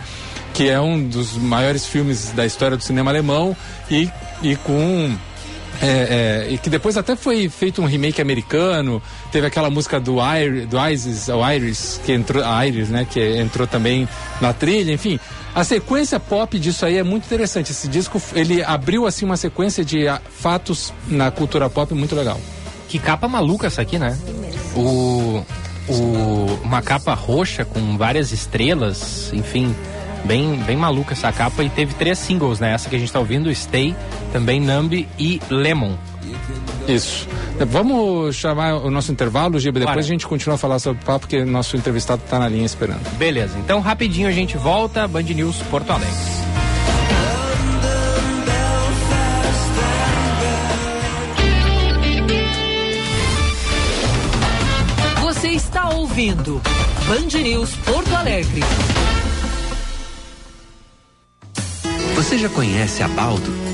que é um dos maiores filmes da história do cinema alemão e, e com é, é, e que depois até foi feito um remake americano. Teve aquela música do, Ir, do Isis, o Iris, que entrou, a Iris, né, que entrou também na trilha. Enfim, a sequência pop disso aí é muito interessante. Esse disco ele abriu assim uma sequência de ah, fatos na cultura pop muito legal. Que capa maluca essa aqui, né? O, o, uma capa roxa com várias estrelas, enfim, bem, bem maluca essa capa. E teve três singles, né? Essa que a gente tá ouvindo, Stay, também Numb e Lemon. Isso. Vamos chamar o nosso intervalo, Giba. Depois Bora. a gente continua a falar sobre o papo, porque nosso entrevistado está na linha esperando. Beleza, então rapidinho a gente volta, Band News Porto Alegre. Você está ouvindo Band News Porto Alegre. Você já conhece a Baldo?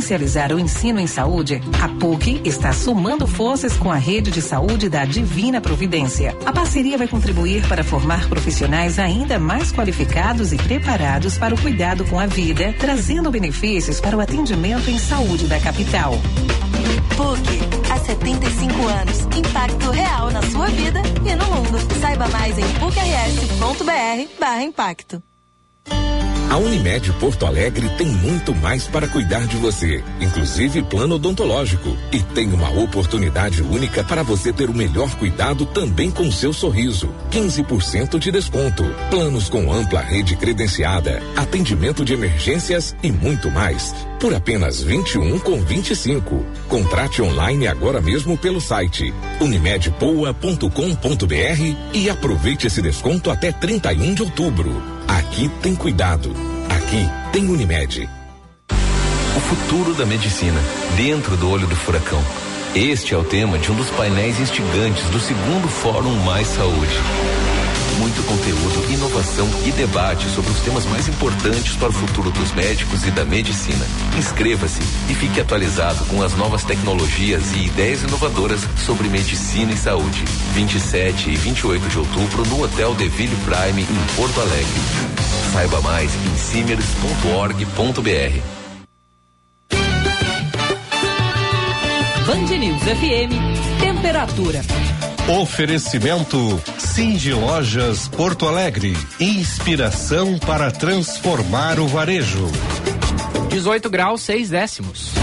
Potencializar o ensino em saúde, a PUC está somando forças com a rede de saúde da Divina Providência. A parceria vai contribuir para formar profissionais ainda mais qualificados e preparados para o cuidado com a vida, trazendo benefícios para o atendimento em saúde da capital. PUC, há 75 anos. Impacto real na sua vida e no mundo. Saiba mais em pucrs.br barra impacto. A Unimed Porto Alegre tem muito mais para cuidar de você, inclusive plano odontológico. E tem uma oportunidade única para você ter o melhor cuidado também com seu sorriso. 15% de desconto. Planos com ampla rede credenciada, atendimento de emergências e muito mais. Por apenas 21 com 25. Contrate online agora mesmo pelo site unimedpoa.com.br e aproveite esse desconto até 31 de outubro. Aqui tem cuidado. Aqui tem Unimed. O futuro da medicina, dentro do olho do furacão. Este é o tema de um dos painéis instigantes do segundo Fórum Mais Saúde. Muito conteúdo, inovação e debate sobre os temas mais importantes para o futuro dos médicos e da medicina. Inscreva-se e fique atualizado com as novas tecnologias e ideias inovadoras sobre medicina e saúde. 27 e 28 de outubro no Hotel Deville Prime em Porto Alegre. Saiba mais em simers.org.br. Band News FM, temperatura. Oferecimento Cindy Lojas Porto Alegre. Inspiração para transformar o varejo. 18 graus, 6 décimos.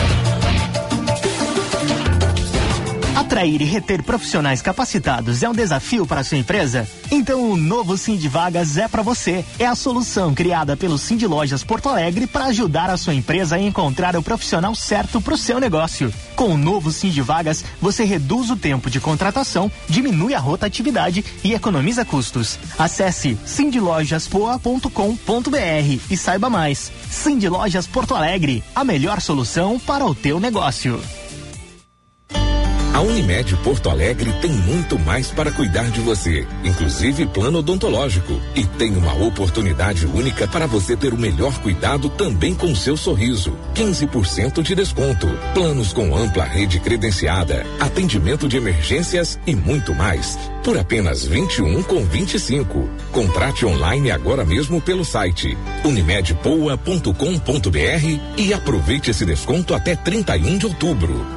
Atrair e reter profissionais capacitados é um desafio para a sua empresa? Então o novo Cindy Vagas é para você. É a solução criada pelo Cindy Lojas Porto Alegre para ajudar a sua empresa a encontrar o profissional certo para o seu negócio. Com o novo Cindy Vagas, você reduz o tempo de contratação, diminui a rotatividade e economiza custos. Acesse cindylojaspoa.com.br e saiba mais. Cindy Lojas Porto Alegre, a melhor solução para o teu negócio. A Unimed Porto Alegre tem muito mais para cuidar de você, inclusive plano odontológico. E tem uma oportunidade única para você ter o melhor cuidado também com seu sorriso. 15% de desconto. Planos com ampla rede credenciada, atendimento de emergências e muito mais. Por apenas 21 com 25. Contrate online agora mesmo pelo site unimedpoa.com.br e aproveite esse desconto até 31 de outubro.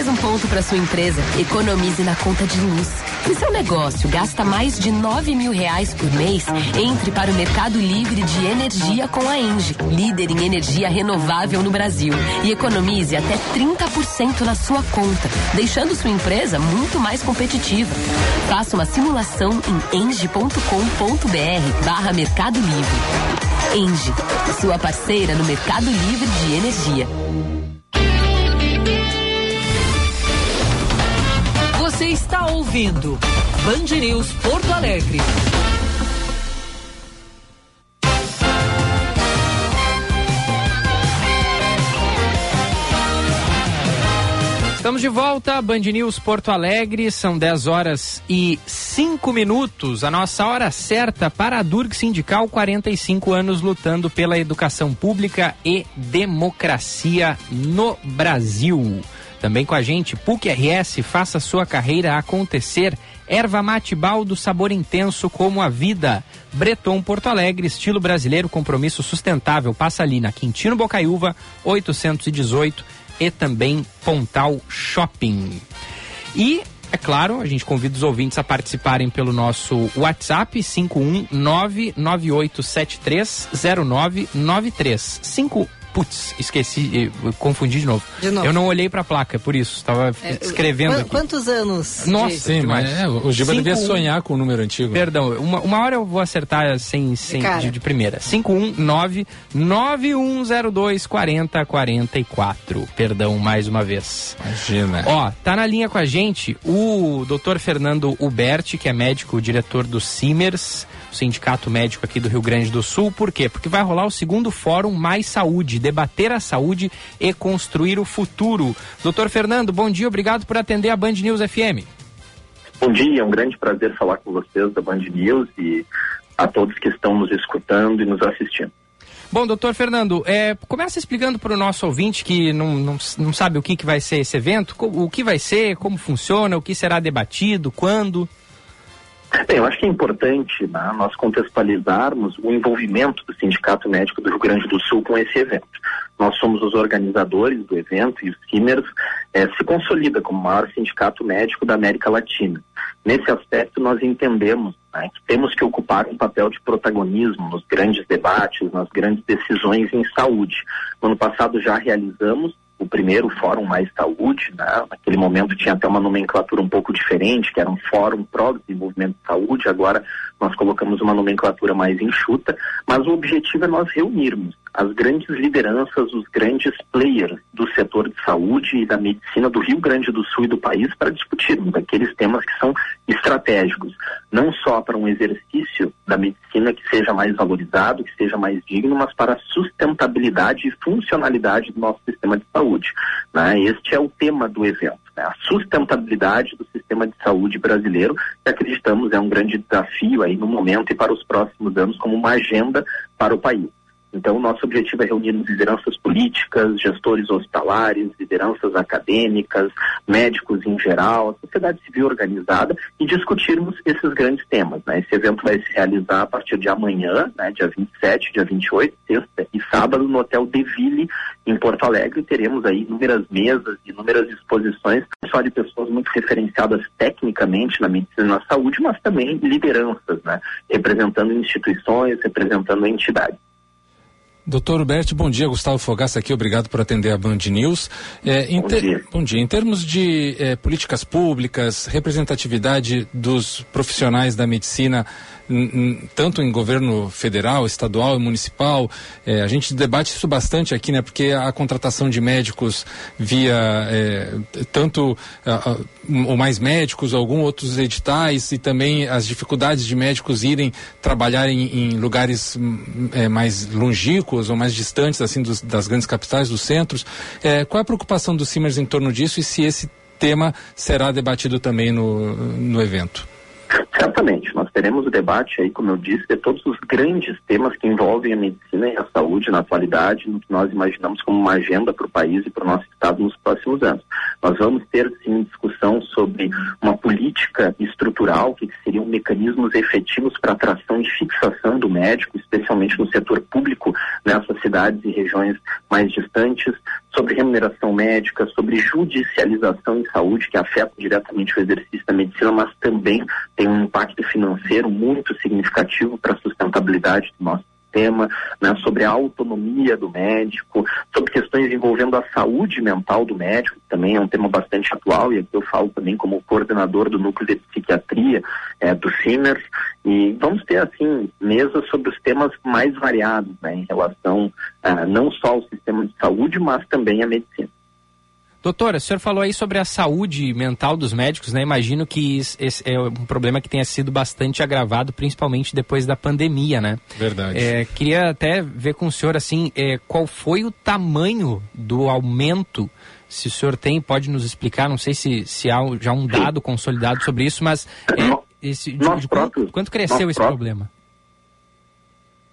Mais um ponto para sua empresa. Economize na conta de luz. Se seu negócio gasta mais de 9 mil reais por mês, entre para o Mercado Livre de Energia com a Engie, líder em energia renovável no Brasil. E economize até 30% na sua conta, deixando sua empresa muito mais competitiva. Faça uma simulação em engie.com.br barra Mercado Livre. Engie, sua parceira no Mercado Livre de Energia. Você está ouvindo Band News Porto Alegre. Estamos de volta, Band News Porto Alegre, são 10 horas e 5 minutos, a nossa hora certa para a Durg Sindical, 45 anos lutando pela educação pública e democracia no Brasil. Também com a gente, PUC RS, faça sua carreira acontecer. Erva mate baldo, sabor intenso como a vida. Breton Porto Alegre, estilo brasileiro, compromisso sustentável. Passa ali na Quintino Bocaiúva, 818 e também Pontal Shopping. E é claro, a gente convida os ouvintes a participarem pelo nosso WhatsApp 51998730993. 5 Putz, esqueci, confundi de novo. De novo. Eu não olhei pra placa, por isso, estava É, escrevendo qu- aqui. Quantos anos? Nossa, Sim, mas é, o Giba devia um. sonhar com o número antigo. Perdão, uma, uma hora eu vou acertar sem, sem de, de primeira. 519 9102 4044. Perdão, mais uma vez. Imagina. Ó, tá na linha com a gente o Dr. Fernando Uberti, que é médico, diretor do Simers, o Sindicato Médico aqui do Rio Grande do Sul. Por quê? Porque vai rolar o segundo Fórum Mais Saúde, debater a saúde e construir o futuro. Doutor Fernando, bom dia, obrigado por atender a Band News FM. Bom dia, é um grande prazer falar com vocês da Band News e a todos que estão nos escutando e nos assistindo. Bom, doutor Fernando, é, começa explicando para o nosso ouvinte que não, não, não sabe o que, que vai ser esse evento, o que vai ser, como funciona, o que será debatido, quando. Bem, eu acho que é importante né, nós contextualizarmos o envolvimento do Sindicato Médico do Rio Grande do Sul com esse evento. Nós somos os organizadores do evento e o CIMERS eh, se consolida como o maior sindicato médico da América Latina. Nesse aspecto, nós entendemos né, que temos que ocupar um papel de protagonismo nos grandes debates, nas grandes decisões em saúde. No ano passado já realizamos o primeiro Fórum Mais Saúde, né? naquele momento tinha até uma nomenclatura um pouco diferente, que era um Fórum Pro Desenvolvimento de Saúde, agora nós colocamos uma nomenclatura mais enxuta, mas o objetivo é nós reunirmos as grandes lideranças, os grandes players do setor de saúde e da medicina do Rio Grande do Sul e do país para discutirmos aqueles temas que são estratégicos, não só para um exercício da medicina que seja mais valorizado, que seja mais digno, mas para a sustentabilidade e funcionalidade do nosso sistema de saúde. Né? Este é o tema do evento? A sustentabilidade do sistema de saúde brasileiro, que acreditamos é um grande desafio aí no momento e para os próximos anos como uma agenda para o país. Então, o nosso objetivo é reunir lideranças políticas, gestores hospitalares, lideranças acadêmicas, médicos em geral, sociedade civil organizada e discutirmos esses grandes temas. Né? Esse evento vai se realizar a partir de amanhã, né, dia 27, dia 28, sexta e sábado, no Hotel Deville, em Porto Alegre. Teremos aí inúmeras mesas, inúmeras exposições, só de pessoas muito referenciadas tecnicamente na medicina e na saúde, mas também lideranças, né? representando instituições, representando entidades. Doutor Huberto, bom dia. Gustavo Fogaça aqui, obrigado por atender a Band News. É, bom, ter... dia. bom, dia. Em termos de é, políticas públicas, representatividade dos profissionais da medicina, tanto em governo federal, estadual e municipal, é, a gente debate isso bastante aqui, né? Porque a contratação de médicos via é, tanto ou mais médicos, alguns outros editais e também as dificuldades de médicos irem trabalhar em, em lugares é, mais longínquos ou mais distantes assim dos, das grandes capitais, dos centros. É, qual é a preocupação do Simers em torno disso e se esse tema será debatido também no, no evento? Certamente, nós teremos o debate aí, como eu disse, de todos os grandes temas que envolvem a medicina e a saúde na atualidade, no que nós imaginamos como uma agenda para o país e para o nosso estado nos próximos anos. Nós vamos ter sim discussão sobre uma política estrutural, que seriam mecanismos efetivos para atração e fixação do médico, especialmente no setor público, nessas cidades e regiões mais distantes, sobre remuneração médica, sobre judicialização em saúde, que afeta diretamente o exercício da medicina, mas também tem um impacto financeiro muito significativo para a sustentabilidade do nosso sistema, né, sobre a autonomia do médico, sobre questões envolvendo a saúde mental do médico, que também é um tema bastante atual, e aqui eu falo também como coordenador do núcleo de psiquiatria é, do CIMERS, e vamos ter, assim, mesas sobre os temas mais variados, né, em relação uh, não só ao sistema de saúde, mas também à medicina. Doutora, o senhor falou aí sobre a saúde mental dos médicos, né? Imagino que esse é um problema que tenha sido bastante agravado, principalmente depois da pandemia, né? Verdade. É, queria até ver com o senhor, assim, é, qual foi o tamanho do aumento, se o senhor tem, pode nos explicar, não sei se, se há já um dado consolidado sobre isso, mas é, esse, de, de quanto, quanto, cresceu esse próprios. problema?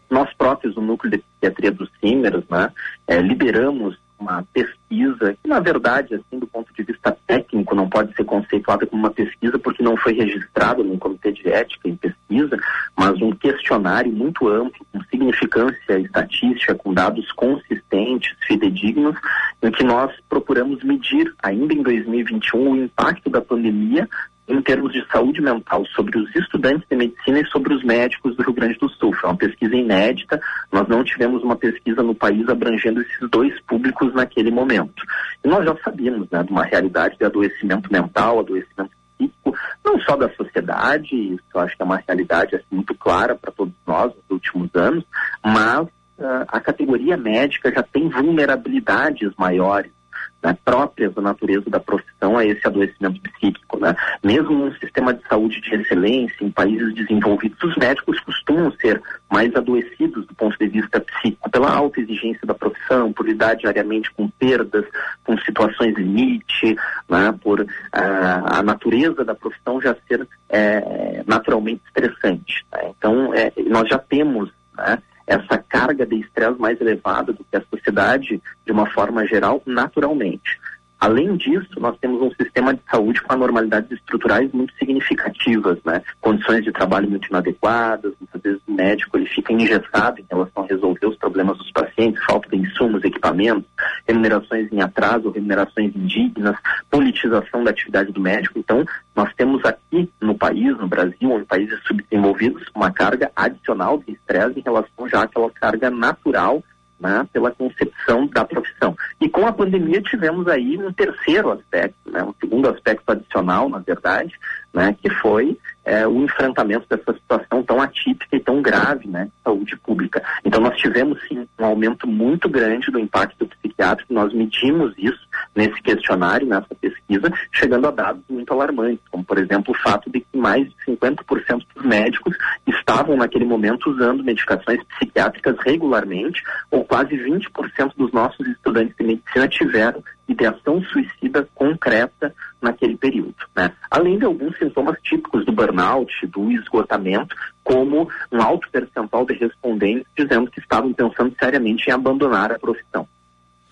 Nós próprios, o núcleo de psiquiatria dos Címeros, né, é, liberamos uma pesquisa que, na verdade, assim, do ponto de vista técnico, não pode ser conceituada como uma pesquisa porque não foi registrado no Comitê de Ética em pesquisa, mas um questionário muito amplo, com significância estatística, com dados consistentes, fidedignos, em que nós procuramos medir, ainda em 2021, o impacto da pandemia em termos de saúde mental sobre os estudantes de medicina e sobre os médicos do Rio Grande do Sul. Foi uma pesquisa inédita, nós não tivemos uma pesquisa no país abrangendo esses dois públicos naquele momento. E nós já sabíamos né, de uma realidade de adoecimento mental, adoecimento psíquico, não só da sociedade, isso eu acho que é uma realidade assim, muito clara para todos nós nos últimos anos, mas uh, a categoria médica já tem vulnerabilidades maiores né, próprias da natureza da profissão a esse adoecimento psíquico. Né? Mesmo num sistema de saúde de excelência, em países desenvolvidos, os médicos costumam ser mais adoecidos do ponto de vista psíquico, pela alta exigência da profissão, por lidar diariamente com perdas, com situações limite, né? por uh, a natureza da profissão já ser é, naturalmente estressante. Né? Então, é, nós já temos né, essa carga de estresse mais elevada do que a sociedade, de uma forma geral, naturalmente. Além disso, nós temos um sistema de saúde com anormalidades estruturais muito significativas, né? Condições de trabalho muito inadequadas, muitas vezes o médico ele fica engessado em relação a resolver os problemas dos pacientes, falta de insumos, equipamentos, remunerações em atraso, remunerações indignas, politização da atividade do médico. Então, nós temos aqui no país, no Brasil, ou em países subdesenvolvidos, uma carga adicional de estresse em relação já àquela carga natural né, pela concepção da profissão. E com a pandemia tivemos aí um terceiro aspecto, né, um segundo aspecto adicional, na verdade, né, que foi é, o enfrentamento dessa situação tão atípica e tão grave, né, de saúde pública. Então nós tivemos sim um aumento muito grande do impacto psiquiátrico, nós medimos isso nesse questionário, nessa pesquisa, chegando a dados muito alarmantes, como por exemplo o fato de que mais de 50% dos médicos estavam naquele momento usando medicações psiquiátricas regularmente, ou quase 20% dos nossos estudantes de medicina tiveram ideação suicida concreta naquele período. Né? Além de alguns sintomas típicos do burnout, do esgotamento, como um alto percentual de respondentes dizendo que estavam pensando seriamente em abandonar a profissão.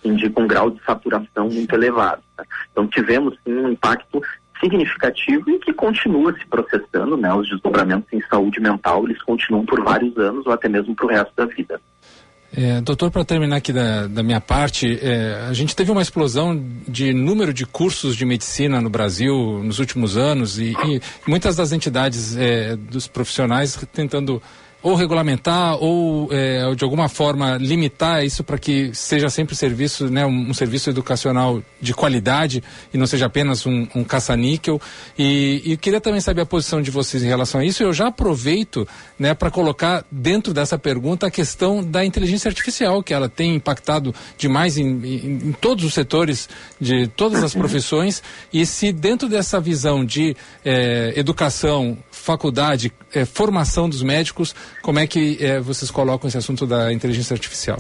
Indica um grau de saturação muito elevado. Né? Então tivemos sim um impacto significativo e que continua se processando, né? Os desdobramentos em saúde mental, eles continuam por vários anos ou até mesmo para o resto da vida. É, doutor, para terminar aqui da, da minha parte, é, a gente teve uma explosão de número de cursos de medicina no Brasil nos últimos anos e, e muitas das entidades é, dos profissionais tentando ou regulamentar ou é, de alguma forma limitar isso para que seja sempre serviço, né, um, um, serviço educacional de qualidade e não seja apenas um, um caça-níquel. E, e queria também saber a posição de vocês em relação a isso. Eu já aproveito né, para colocar dentro dessa pergunta a questão da inteligência artificial, que ela tem impactado demais em, em, em todos os setores de todas as profissões. E se dentro dessa visão de é, educação, faculdade, é, formação dos médicos, como é que é, vocês colocam esse assunto da inteligência artificial?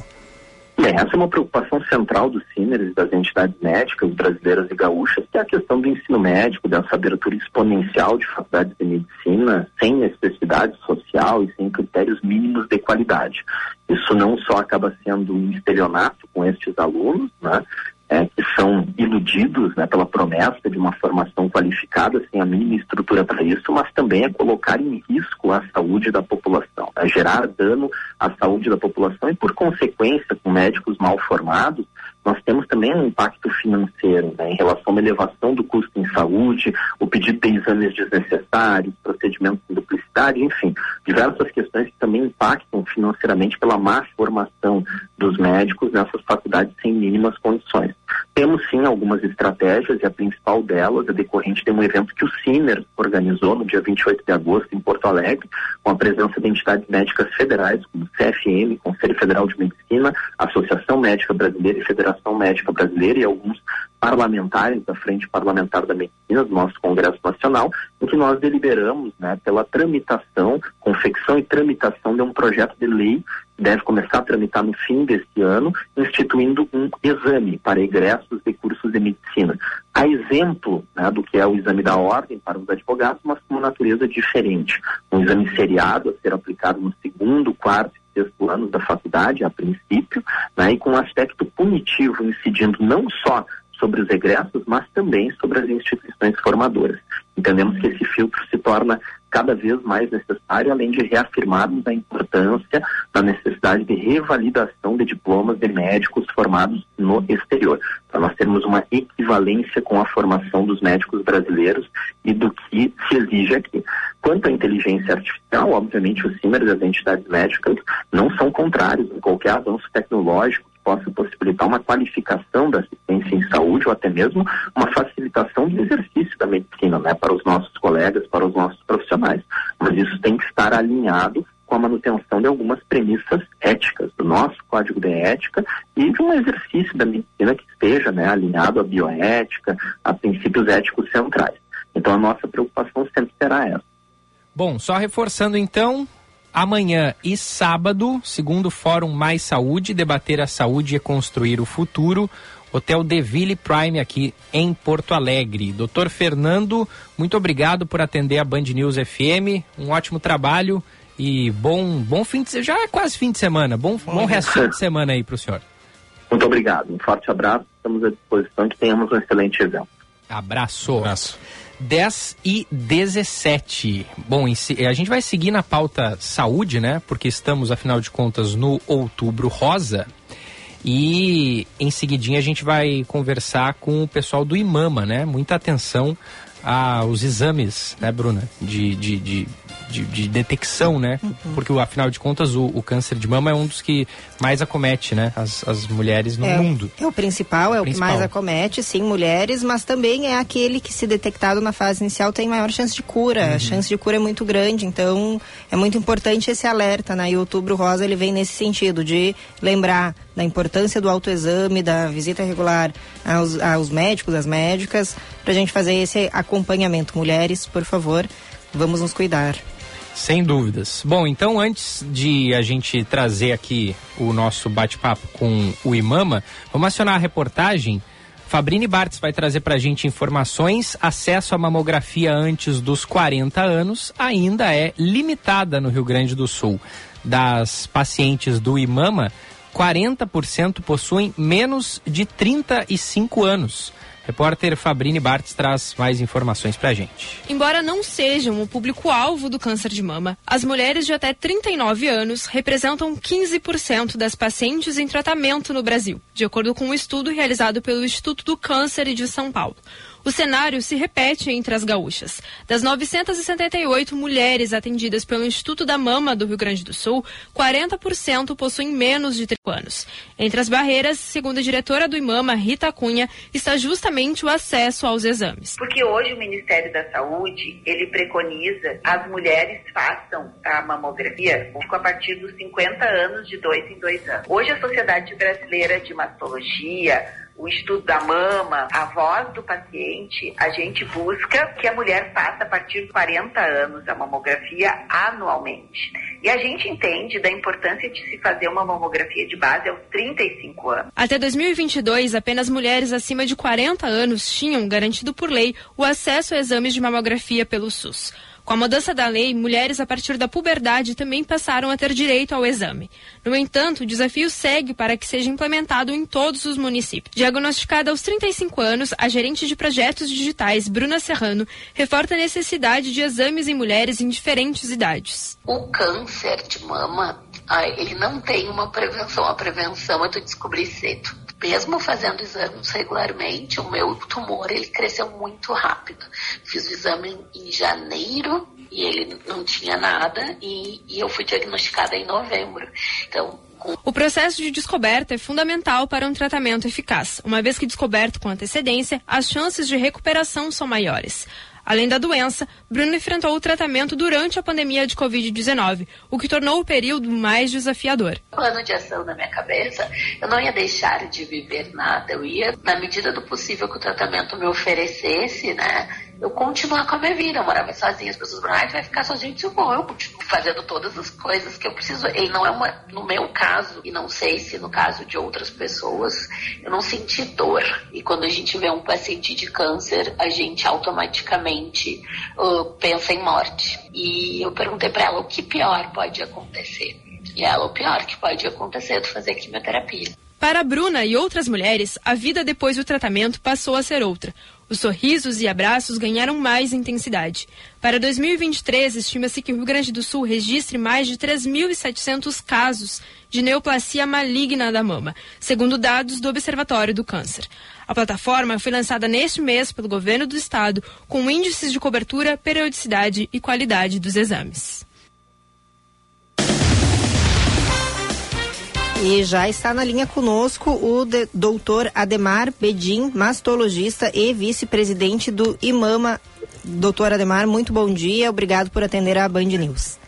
Bem, essa é uma preocupação central dos CINERs e das entidades médicas brasileiras e gaúchas, que é a questão do ensino médico, dessa abertura exponencial de faculdades de medicina, sem necessidade social e sem critérios mínimos de qualidade. Isso não só acaba sendo um estelionato com estes alunos, né, é, que são iludidos né, pela promessa de uma formação qualificada sem a mínima estrutura para isso, mas também é colocar em risco a saúde da população, é gerar dano à saúde da população e, por consequência, com médicos mal formados, nós temos também um impacto financeiro né, em relação a uma elevação do custo em saúde, o pedido de exames desnecessários, procedimentos de duplicidade, enfim, diversas questões que também impactam financeiramente pela má formação dos médicos nessas faculdades sem mínimas condições. Temos sim algumas estratégias e a principal delas é decorrente de um evento que o CINER organizou no dia 28 de agosto em Porto Alegre, com a presença de entidades médicas federais, como CFM, Conselho Federal de Medicina, Associação Médica Brasileira e Federação Médica Brasileira e alguns parlamentares da Frente Parlamentar da Medicina do nosso Congresso Nacional, em que nós deliberamos né, pela tramitação, confecção e tramitação de um projeto de lei deve começar a tramitar no fim deste ano, instituindo um exame para egressos de cursos de medicina. A exemplo né, do que é o exame da ordem para os advogados, mas com uma natureza diferente. Um exame seriado a ser aplicado no segundo, quarto e sexto anos da faculdade, a princípio, né, e com um aspecto punitivo, incidindo não só sobre os egressos, mas também sobre as instituições formadoras. Entendemos que esse filtro se torna cada vez mais necessário, além de reafirmarmos a importância da necessidade de revalidação de diplomas de médicos formados no exterior. Para nós termos uma equivalência com a formação dos médicos brasileiros e do que se exige aqui. Quanto à inteligência artificial, obviamente os CIMER e as entidades médicas não são contrários a qualquer avanço tecnológico possa possibilitar uma qualificação da assistência em saúde ou até mesmo uma facilitação do exercício da medicina, né, para os nossos colegas, para os nossos profissionais. Mas isso tem que estar alinhado com a manutenção de algumas premissas éticas do nosso código de ética e de um exercício da medicina que esteja né, alinhado à bioética, a princípios éticos centrais. Então a nossa preocupação sempre será essa. Bom, só reforçando então, Amanhã e sábado, segundo Fórum Mais Saúde, debater a saúde e construir o futuro. Hotel Deville Prime aqui em Porto Alegre. Doutor Fernando, muito obrigado por atender a Band News FM. Um ótimo trabalho e bom, bom fim de já é quase fim de semana. Bom, bom resto de semana aí para o senhor. Muito obrigado. Um forte abraço estamos à disposição e que tenhamos um excelente evento. Abraço. Abraço. 10 e 17. Bom, a gente vai seguir na pauta saúde, né? Porque estamos, afinal de contas, no outubro rosa. E em seguidinha a gente vai conversar com o pessoal do IMAMA, né? Muita atenção aos exames, né, Bruna? de, de, de de, de detecção, né? Uhum. Porque afinal de contas o, o, câncer de mama é um dos que mais acomete, né? As, as mulheres no é, mundo. É o principal, é o, principal. que mais acomete, sim, mulheres, mas também é aquele que se detectado na fase inicial tem maior chance de cura. Uhum. A chance de cura é muito grande, então é muito importante esse alerta, né? E o outubro rosa ele vem nesse sentido de lembrar da importância do autoexame, da visita regular aos, aos médicos, às médicas, para a gente fazer esse acompanhamento. Mulheres, por favor, vamos nos cuidar. Sem dúvidas. Bom, então antes de a gente trazer aqui o nosso bate-papo com o Imama, vamos acionar a reportagem. Fabrini Bartz vai trazer para a gente informações. Acesso à mamografia antes dos 40 anos ainda é limitada no Rio Grande do Sul. Das pacientes do Imama, 40% possuem menos de 35 anos. Repórter Fabrini Bartz traz mais informações pra gente. Embora não sejam o público-alvo do câncer de mama, as mulheres de até 39 anos representam 15% das pacientes em tratamento no Brasil, de acordo com um estudo realizado pelo Instituto do Câncer de São Paulo. O cenário se repete entre as gaúchas. Das 978 mulheres atendidas pelo Instituto da Mama do Rio Grande do Sul, 40% possuem menos de 30 anos. Entre as barreiras, segundo a diretora do IMAMA, Rita Cunha, está justamente o acesso aos exames. Porque hoje o Ministério da Saúde, ele preconiza as mulheres façam a mamografia a partir dos 50 anos, de dois em dois anos. Hoje a Sociedade Brasileira de Mastologia o estudo da mama, a voz do paciente, a gente busca que a mulher faça a partir de 40 anos a mamografia anualmente. E a gente entende da importância de se fazer uma mamografia de base aos 35 anos. Até 2022, apenas mulheres acima de 40 anos tinham garantido por lei o acesso a exames de mamografia pelo SUS. Com a mudança da lei, mulheres a partir da puberdade também passaram a ter direito ao exame. No entanto, o desafio segue para que seja implementado em todos os municípios. Diagnosticada aos 35 anos, a gerente de projetos digitais, Bruna Serrano, reforça a necessidade de exames em mulheres em diferentes idades. O câncer de mama, ele não tem uma prevenção. A prevenção é tu descobrir cedo mesmo fazendo exames regularmente, o meu tumor ele cresceu muito rápido. Fiz o exame em janeiro e ele não tinha nada e, e eu fui diagnosticada em novembro. Então o processo de descoberta é fundamental para um tratamento eficaz. Uma vez que descoberto com antecedência, as chances de recuperação são maiores. Além da doença, Bruno enfrentou o tratamento durante a pandemia de Covid-19, o que tornou o período mais desafiador. Plano de ação na minha cabeça, eu não ia deixar de viver nada, eu ia, na medida do possível que o tratamento me oferecesse, né, eu continuar com a minha vida. Eu morava sozinha, as pessoas falaram, ah, vai ficar sozinho. Eu disse, eu continuo fazendo todas as coisas que eu preciso. E não é uma, no meu caso, e não sei se no caso de outras pessoas, eu não senti dor. E quando a gente vê um paciente de câncer, a gente automaticamente uh, pensa em morte. E eu perguntei para ela o que pior pode acontecer. E ela, o pior que pode acontecer é tu fazer quimioterapia. Para Bruna e outras mulheres, a vida depois do tratamento passou a ser outra. Os sorrisos e abraços ganharam mais intensidade. Para 2023, estima-se que o Rio Grande do Sul registre mais de 3.700 casos de neoplasia maligna da mama, segundo dados do Observatório do Câncer. A plataforma foi lançada neste mês pelo governo do estado com índices de cobertura, periodicidade e qualidade dos exames. E já está na linha conosco o doutor Ademar Bedin, mastologista e vice-presidente do IMAMA. Doutor Ademar, muito bom dia, obrigado por atender a Band News.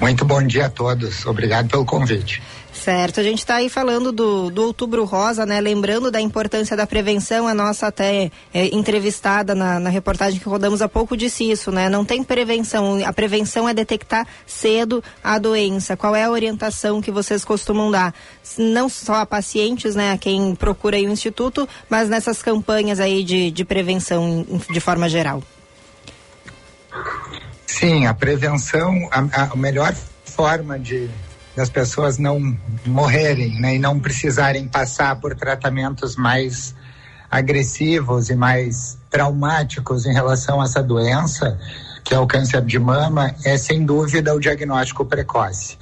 Muito bom dia a todos, obrigado pelo convite. Certo, a gente está aí falando do, do Outubro Rosa, né? Lembrando da importância da prevenção, a nossa até é, entrevistada na, na, reportagem que rodamos há pouco disse isso, né? Não tem prevenção, a prevenção é detectar cedo a doença. Qual é a orientação que vocês costumam dar? Não só a pacientes, né? A quem procura aí o Instituto, mas nessas campanhas aí de, de prevenção de forma geral. Sim, a prevenção, a, a melhor forma de das pessoas não morrerem né, e não precisarem passar por tratamentos mais agressivos e mais traumáticos em relação a essa doença, que é o câncer de mama, é sem dúvida o diagnóstico precoce.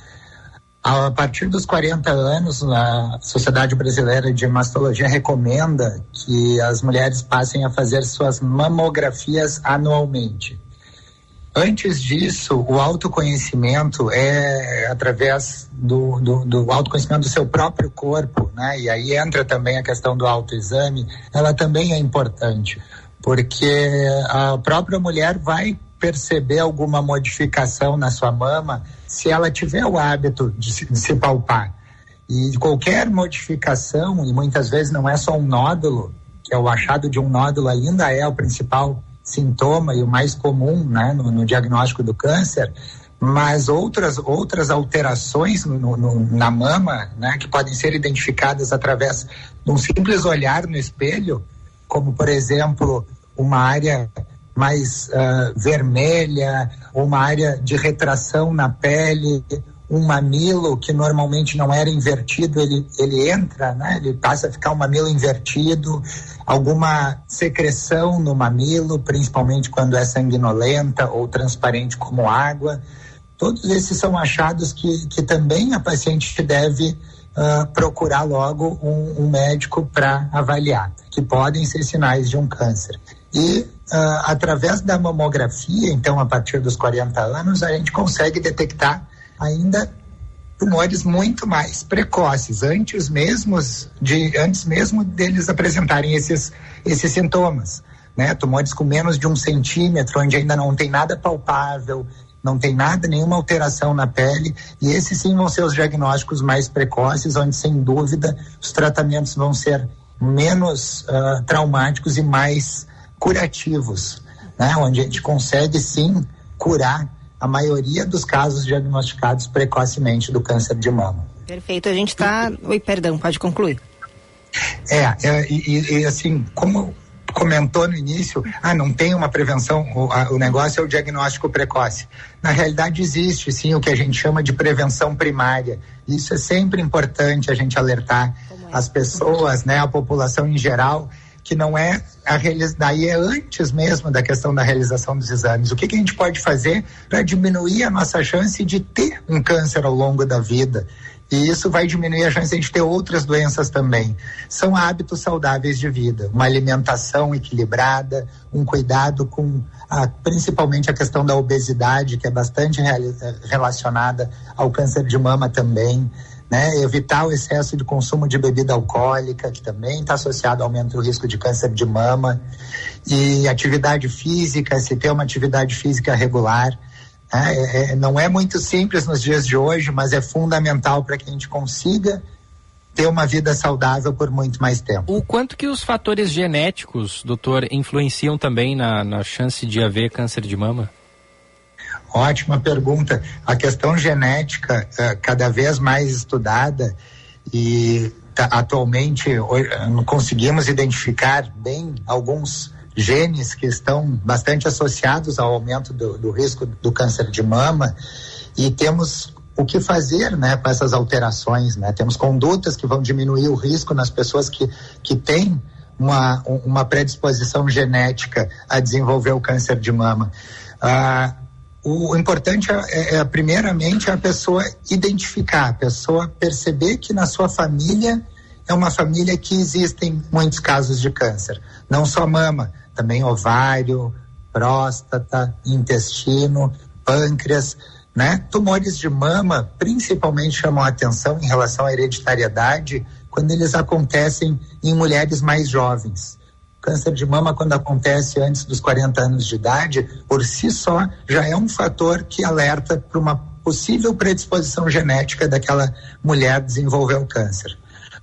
A partir dos 40 anos, a Sociedade Brasileira de Mastologia recomenda que as mulheres passem a fazer suas mamografias anualmente. Antes disso, o autoconhecimento é através do, do, do, autoconhecimento do seu próprio corpo, né? E aí entra também a questão do autoexame, ela também é importante, porque a própria mulher vai perceber alguma modificação na sua mama se ela tiver o hábito de se, de se palpar. E qualquer modificação, e muitas vezes não é só um nódulo, que é o achado de um nódulo ainda é o principal sintoma e o mais comum né, no, no diagnóstico do câncer, mas outras, outras alterações no, no, na mama, né, que podem ser identificadas através de um simples olhar no espelho, como, por exemplo, uma área mais uh, vermelha, uma área de retração na pele, um mamilo que normalmente não era invertido, ele, ele entra, né? ele passa a ficar um mamilo invertido, alguma secreção no mamilo, principalmente quando é sanguinolenta ou transparente como água. Todos esses são achados que, que também a paciente deve uh, procurar logo um, um médico para avaliar, que podem ser sinais de um câncer. E uh, através da mamografia, então a partir dos 40 anos, a gente consegue detectar ainda tumores muito mais precoces, antes mesmo de antes mesmo deles apresentarem esses esses sintomas, né? Tumores com menos de um centímetro, onde ainda não tem nada palpável, não tem nada, nenhuma alteração na pele, e esses sim vão ser os diagnósticos mais precoces, onde sem dúvida os tratamentos vão ser menos uh, traumáticos e mais curativos, né? Onde a gente consegue sim curar a maioria dos casos diagnosticados precocemente do câncer de mama. Perfeito, a gente está. Oi, perdão, pode concluir. É, é e, e, assim, como comentou no início, ah, não tem uma prevenção, o, a, o, negócio é o diagnóstico precoce. Na realidade, existe sim o que a gente chama de prevenção primária. Isso é sempre importante a gente alertar é? as pessoas, né, a população em geral, que não é a daí é antes mesmo da questão da realização dos exames. O que, que a gente pode fazer para diminuir a nossa chance de ter um câncer ao longo da vida? E isso vai diminuir a chance de a gente ter outras doenças também. São hábitos saudáveis de vida, uma alimentação equilibrada, um cuidado com a, principalmente a questão da obesidade, que é bastante relacionada ao câncer de mama também né? Evitar o excesso de consumo de bebida alcoólica, que também está associado ao aumento do risco de câncer de mama. E atividade física, se ter uma atividade física regular. Né? É, é, não é muito simples nos dias de hoje, mas é fundamental para que a gente consiga ter uma vida saudável por muito mais tempo. O quanto que os fatores genéticos, doutor, influenciam também na, na chance de haver câncer de mama? Ótima pergunta. A questão genética é cada vez mais estudada e tá, atualmente conseguimos identificar bem alguns genes que estão bastante associados ao aumento do, do risco do câncer de mama e temos o que fazer né, com essas alterações. Né? Temos condutas que vão diminuir o risco nas pessoas que, que têm uma, uma predisposição genética a desenvolver o câncer de mama. Ah, o importante é, é, primeiramente, a pessoa identificar, a pessoa perceber que na sua família é uma família que existem muitos casos de câncer. Não só mama, também ovário, próstata, intestino, pâncreas, né? Tumores de mama principalmente chamam a atenção em relação à hereditariedade quando eles acontecem em mulheres mais jovens. Câncer de mama, quando acontece antes dos 40 anos de idade, por si só, já é um fator que alerta para uma possível predisposição genética daquela mulher desenvolver o câncer.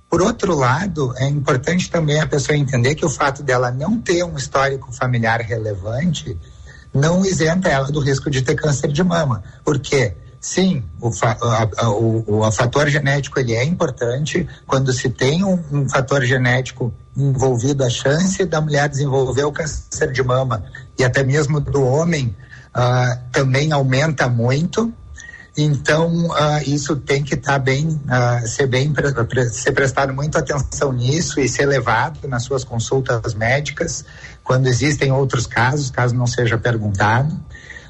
Por outro lado, é importante também a pessoa entender que o fato dela não ter um histórico familiar relevante não isenta ela do risco de ter câncer de mama. Por quê? Sim, o, a, o, o fator genético ele é importante. Quando se tem um, um, fator genético envolvido, a chance da mulher desenvolver o câncer de mama e até mesmo do homem uh, também aumenta muito. Então, uh, isso tem que estar tá bem, uh, ser bem, pre pre ser prestado muita atenção nisso e ser levado nas suas consultas médicas, quando existem outros casos, caso não seja perguntado.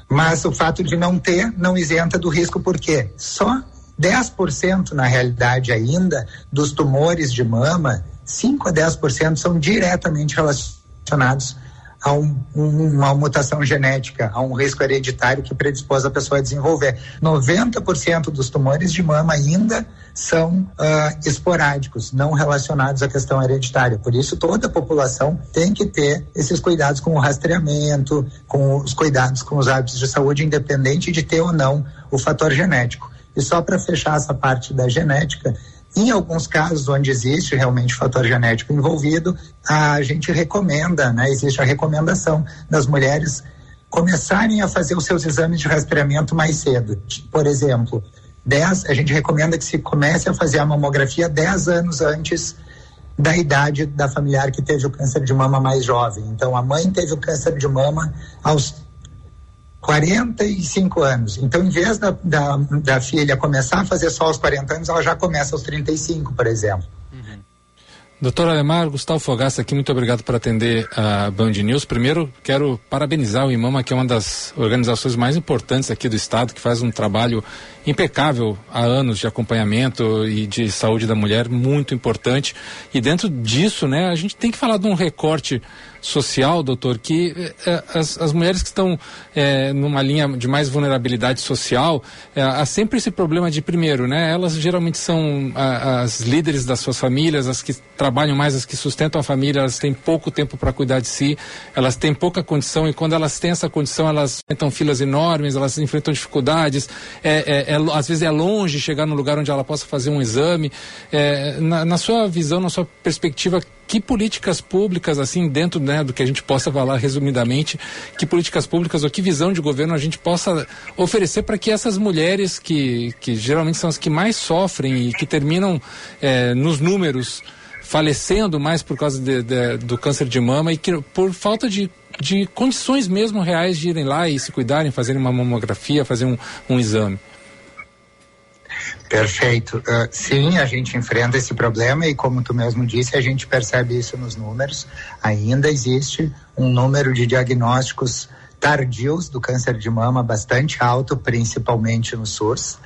Mas o fato de não ter não isenta do risco, porque só 10% na realidade ainda dos tumores de mama, 5 a 10% são diretamente relacionados a um, um, uma mutação genética, a um risco hereditário que predispôs a pessoa a desenvolver. 90% dos tumores de mama ainda são uh, esporádicos, não relacionados à questão hereditária. Por isso, toda a população tem que ter esses cuidados com o rastreamento, com os cuidados com os hábitos de saúde, independente de ter ou não o fator genético. E só para fechar essa parte da genética, em alguns casos onde existe realmente fator genético envolvido, a gente recomenda, né, existe a recomendação das mulheres começarem a fazer os seus exames de rastreamento mais cedo. Por exemplo, 10, a gente recomenda que se comece a fazer a mamografia 10 anos antes da idade da familiar que teve o câncer de mama mais jovem. Então, a mãe teve o câncer de mama aos 45 anos. Então, em vez da, da, da, filha começar a fazer só aos 40 anos, ela já começa aos 35, por exemplo. Uhum. Doutor Alemar, Gustavo Fogaça aqui, muito obrigado por atender a Band News. Primeiro, quero parabenizar o IMAMA, que é uma das organizações mais importantes aqui do Estado, que faz um trabalho impecável há anos de acompanhamento e de saúde da mulher, muito importante. E dentro disso, né, a gente tem que falar de um recorte social, doutor, que é, as, as, mulheres que estão é, numa linha de mais vulnerabilidade social, é, há sempre esse problema de, primeiro, né, elas geralmente são as líderes das suas famílias, as que trabalham mais, as que sustentam a família, elas têm pouco tempo para cuidar de si, elas têm pouca condição e quando elas têm essa condição, elas enfrentam filas enormes, elas enfrentam dificuldades, é, é, é às vezes é longe chegar no lugar onde ela possa fazer um exame. Na, na sua visão, na sua perspectiva, que políticas públicas, assim, dentro né, do que a gente possa falar resumidamente, que políticas públicas ou que visão de governo a gente possa oferecer para que essas mulheres que, que geralmente são as que mais sofrem e que terminam é, nos números falecendo mais por causa de, de, do câncer de mama e que por falta de, de condições mesmo reais de irem lá e se cuidarem, fazerem uma mamografia, fazer um, um exame. Perfeito. Uh, sim, a gente enfrenta esse problema e, como tu mesmo disse, a gente percebe isso nos números. Ainda existe um número de diagnósticos tardios do câncer de mama bastante alto, principalmente no SUS.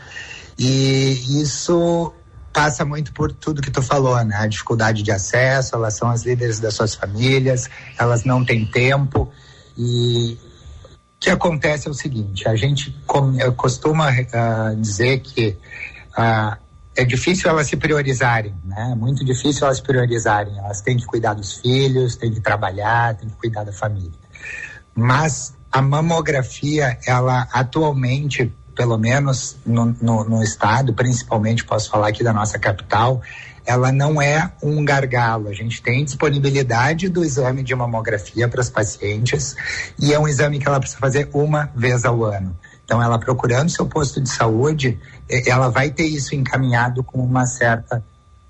E isso passa muito por tudo que tu falou, né? A dificuldade de acesso, elas são as líderes das suas famílias, elas não têm tempo e o que acontece é o seguinte, a gente costuma uh, dizer que ah, é difícil elas se priorizarem, né? É muito difícil elas priorizarem. Elas têm que cuidar dos filhos, têm que trabalhar, têm que cuidar da família. Mas a mamografia, ela atualmente, pelo menos no, no, no estado, principalmente posso falar aqui da nossa capital, ela não é um gargalo. A gente tem disponibilidade do exame de mamografia para as pacientes e é um exame que ela precisa fazer uma vez ao ano. Então, ela procurando seu posto de saúde, ela vai ter isso encaminhado com uma certa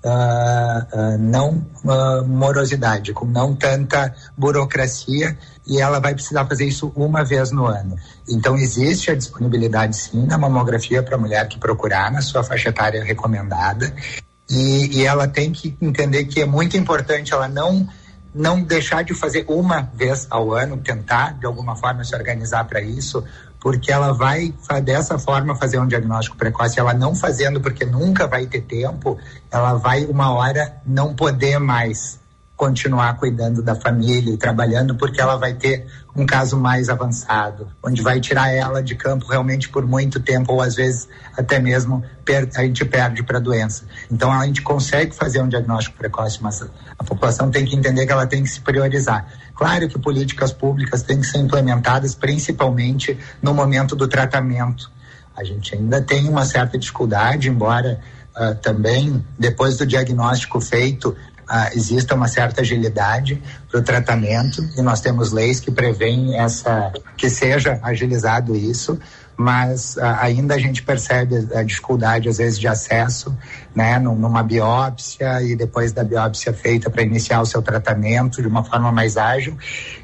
uh, uh, não uh, morosidade, com não tanta burocracia, e ela vai precisar fazer isso uma vez no ano. Então, existe a disponibilidade, sim, na mamografia para a mulher que procurar na sua faixa etária recomendada, e, e ela tem que entender que é muito importante ela não não deixar de fazer uma vez ao ano, tentar de alguma forma se organizar para isso, porque ela vai dessa forma fazer um diagnóstico precoce, ela não fazendo porque nunca vai ter tempo, ela vai uma hora não poder mais continuar cuidando da família e trabalhando porque ela vai ter um caso mais avançado, onde vai tirar ela de campo realmente por muito tempo ou às vezes até mesmo a gente perde para a doença. Então a gente consegue fazer um diagnóstico precoce, mas a população tem que entender que ela tem que se priorizar. Claro que políticas públicas têm que ser implementadas principalmente no momento do tratamento. A gente ainda tem uma certa dificuldade, embora uh, também depois do diagnóstico feito uh, exista uma certa agilidade para o tratamento e nós temos leis que prevêem essa que seja agilizado isso, mas uh, ainda a gente percebe a dificuldade às vezes de acesso, né, numa biópsia e depois da biópsia feita para iniciar o seu tratamento de uma forma mais ágil.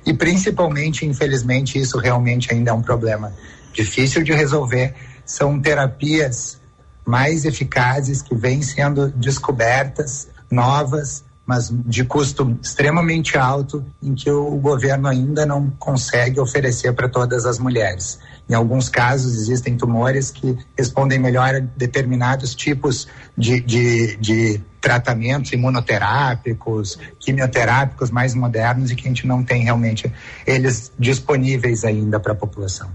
E principalmente, infelizmente, isso realmente ainda é um problema difícil de resolver. São terapias mais eficazes que vêm sendo descobertas, novas, mas de custo extremamente alto, em que o governo ainda não consegue oferecer para todas as mulheres. Em alguns casos, existem tumores que respondem melhor a determinados tipos de, de, de tratamentos imunoterápicos, quimioterápicos mais modernos e que a gente não tem realmente eles disponíveis ainda para a população.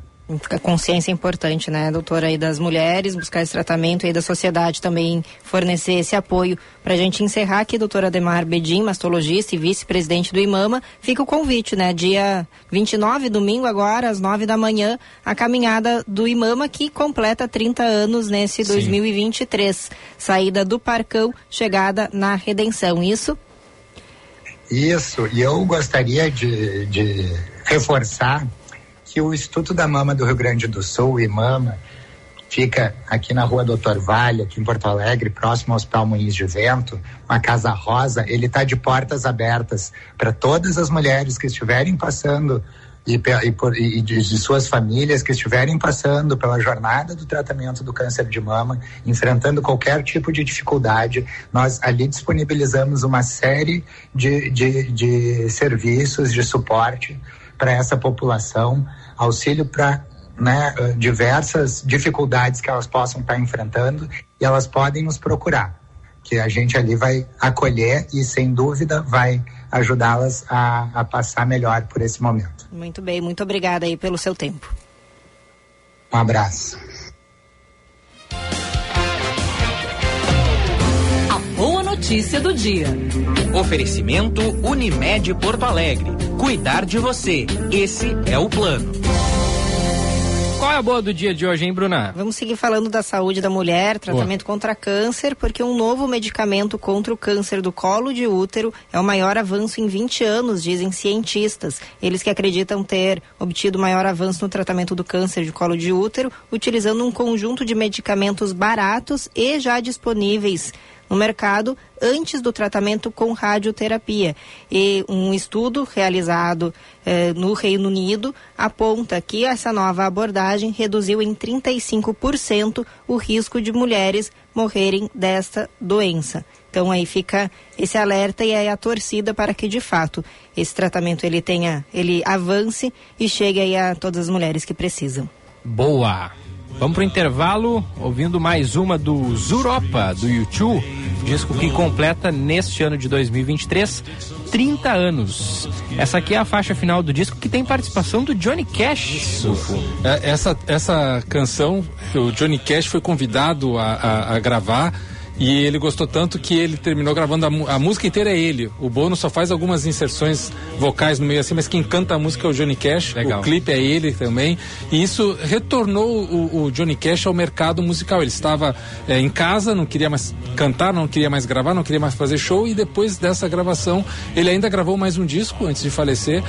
Consciência é importante, né, doutora, aí das mulheres, buscar esse tratamento e da sociedade também fornecer esse apoio. Para a gente encerrar aqui, doutora Ademar Bedim, mastologista e vice-presidente do IMAMA, fica o convite, né, dia 29, domingo agora, às 9 da manhã, a caminhada do IMAMA que completa 30 anos nesse Sim. 2023. Saída do Parcão, chegada na Redenção, isso? Isso, e eu gostaria de, de reforçar que o Instituto da Mama do Rio Grande do Sul, IMAMA, fica aqui na rua Doutor Vale, aqui em Porto Alegre, próximo ao Hospital Moinhos de Vento, uma casa rosa, ele está de portas abertas para todas as mulheres que estiverem passando e, e, por, e de, de, suas famílias que estiverem passando pela jornada do tratamento do câncer de mama, enfrentando qualquer tipo de dificuldade, nós ali disponibilizamos uma série de, de, de serviços de suporte para essa população, auxílio para né, diversas dificuldades que elas possam estar enfrentando e elas podem nos procurar, que a gente ali vai acolher e sem dúvida vai ajudá-las a, a passar melhor por esse momento. Muito bem, muito obrigada aí pelo seu tempo. Um abraço. Notícia do dia. Oferecimento Unimed Porto Alegre. Cuidar de você. Esse é o plano. Qual é a boa do dia de hoje, hein, Bruna? Vamos seguir falando da saúde da mulher, tratamento boa. contra câncer, porque um novo medicamento contra o câncer do colo de útero é o maior avanço em 20 anos, dizem cientistas. Eles que acreditam ter obtido maior avanço no tratamento do câncer de colo de útero, utilizando um conjunto de medicamentos baratos e já disponíveis no mercado antes do tratamento com radioterapia. E um estudo realizado eh, no Reino Unido aponta que essa nova abordagem reduziu em 35% o risco de mulheres morrerem desta doença. Então aí fica esse alerta e aí a torcida para que de fato esse tratamento ele tenha, ele avance e chegue aí a todas as mulheres que precisam. Boa. Vamos pro intervalo, ouvindo mais uma do Zuropa, do YouTube, disco que completa neste ano de 2023 30 anos. Essa aqui é a faixa final do disco que tem participação do Johnny Cash. Isso. É, essa, essa canção, o Johnny Cash foi convidado a, a, a gravar e ele gostou tanto que ele terminou gravando a, a, música inteira é ele. O Bono só faz algumas inserções vocais no meio assim, mas quem canta a música é o Johnny Cash. Legal. O clipe é ele também. E isso retornou o, o Johnny Cash ao mercado musical. Ele estava é, em casa, não queria mais cantar, não queria mais gravar, não queria mais fazer show. E depois dessa gravação, ele ainda gravou mais um disco antes de falecer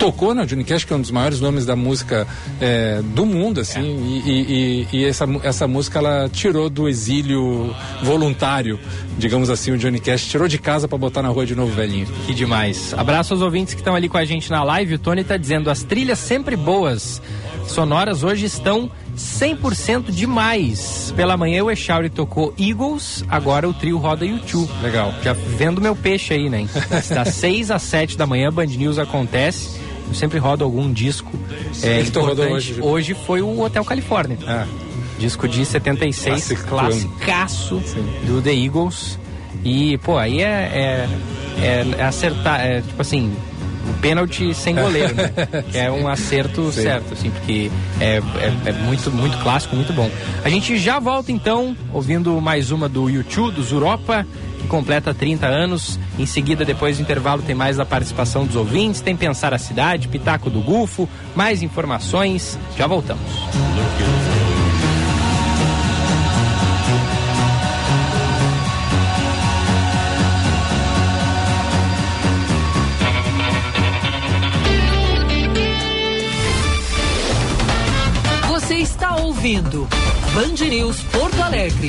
tocou? O Johnny Cash, que é um dos maiores nomes da música é, do mundo, assim, é. e, e, e, essa, essa música ela tirou do exílio voluntário, digamos assim, o Johnny Cash tirou de casa para botar na rua de novo, velhinho. Que demais. Abraço aos ouvintes que estão ali com a gente na live. O Tony está dizendo as trilhas sempre boas. Sonoras hoje estão 100% demais. Pela manhã o Echauri tocou Eagles, agora o trio roda YouTube. Legal. Já vendo meu peixe aí, né? Das 6 às 7 da manhã, Band News acontece. Eu sempre rodo algum disco. É, que hoje? hoje foi o Hotel Califórnia. Ah. Disco de 76, classicaço do The Eagles. E, pô, aí é, é, é acertar, é, tipo assim, o pênalti sem goleiro, né? é um acerto Sim. certo, assim, porque é, é, é, muito, muito clássico, muito bom. A gente já volta então, ouvindo mais uma do YouTube, dos Europa completa 30 anos. Em seguida, depois do intervalo, tem mais a participação dos ouvintes, tem Pensar a Cidade, Pitaco do Gufo, mais informações. Já voltamos. Você está ouvindo Band News Porto Alegre.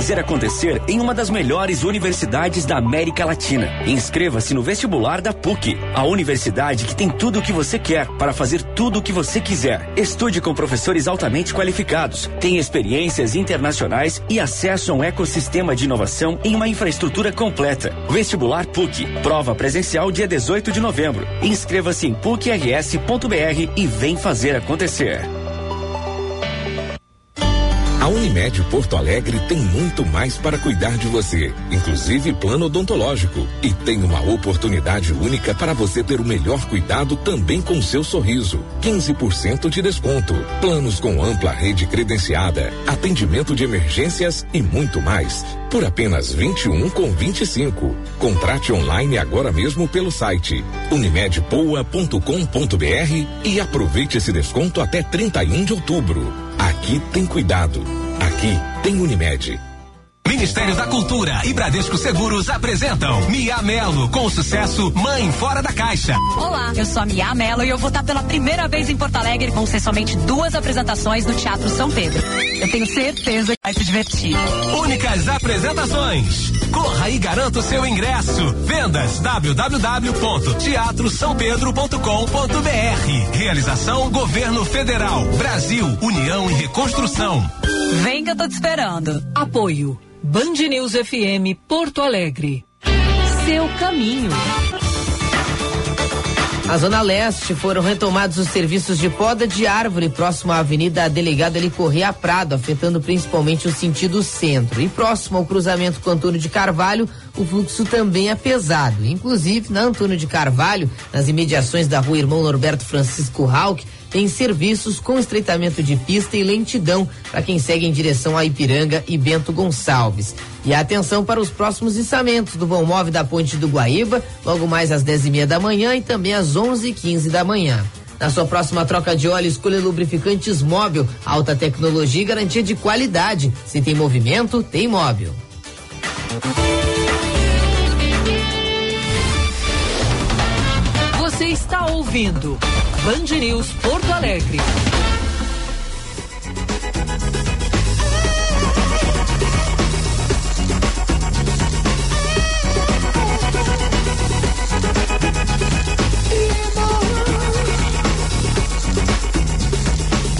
Fazer acontecer em uma das melhores universidades da América Latina. Inscreva-se no vestibular da PUC, a universidade que tem tudo o que você quer para fazer tudo o que você quiser. Estude com professores altamente qualificados, tem experiências internacionais e acesso a um ecossistema de inovação em uma infraestrutura completa. Vestibular PUC, prova presencial dia 18 de novembro. Inscreva-se em pucrs.br e vem fazer acontecer. Unimed Porto Alegre tem muito mais para cuidar de você, inclusive plano odontológico. E tem uma oportunidade única para você ter o melhor cuidado também com seu sorriso. 15% de desconto. Planos com ampla rede credenciada, atendimento de emergências e muito mais. Por apenas 21 com 25. Contrate online agora mesmo pelo site unimedpoa.com.br e aproveite esse desconto até 31 de outubro. Aqui tem cuidado. Aqui tem Unimed. Ministério da Cultura e Bradesco Seguros apresentam Mia Melo com o sucesso Mãe Fora da Caixa. Olá, eu sou a Mia Mello e eu vou estar pela primeira vez em Porto Alegre. Vão ser somente duas apresentações no Teatro São Pedro. Eu tenho certeza que vai se divertir. Únicas apresentações. Corra e garanta o seu ingresso. Vendas www.teatrosampedro.com.br. Realização Governo Federal. Brasil, União e Reconstrução. Vem que eu tô te esperando. Apoio. Band News FM Porto Alegre. Seu caminho. Na Zona Leste foram retomados os serviços de poda de árvore próximo à Avenida Delegado Eli Correia Prado, afetando principalmente o sentido centro. E próximo ao cruzamento com Antônio de Carvalho, o fluxo também é pesado. Inclusive, na Antônio de Carvalho, nas imediações da rua Irmão Norberto Francisco Rauch, tem serviços com estreitamento de pista e lentidão para quem segue em direção a Ipiranga e Bento Gonçalves. E atenção para os próximos içamentos do Bom Move da Ponte do Guaíba, logo mais às 10 e meia da manhã e também às 11 e 15 da manhã. Na sua próxima troca de óleo, escolha lubrificantes móvel, alta tecnologia e garantia de qualidade. Se tem movimento, tem móvel. Está ouvindo Band News Porto Alegre.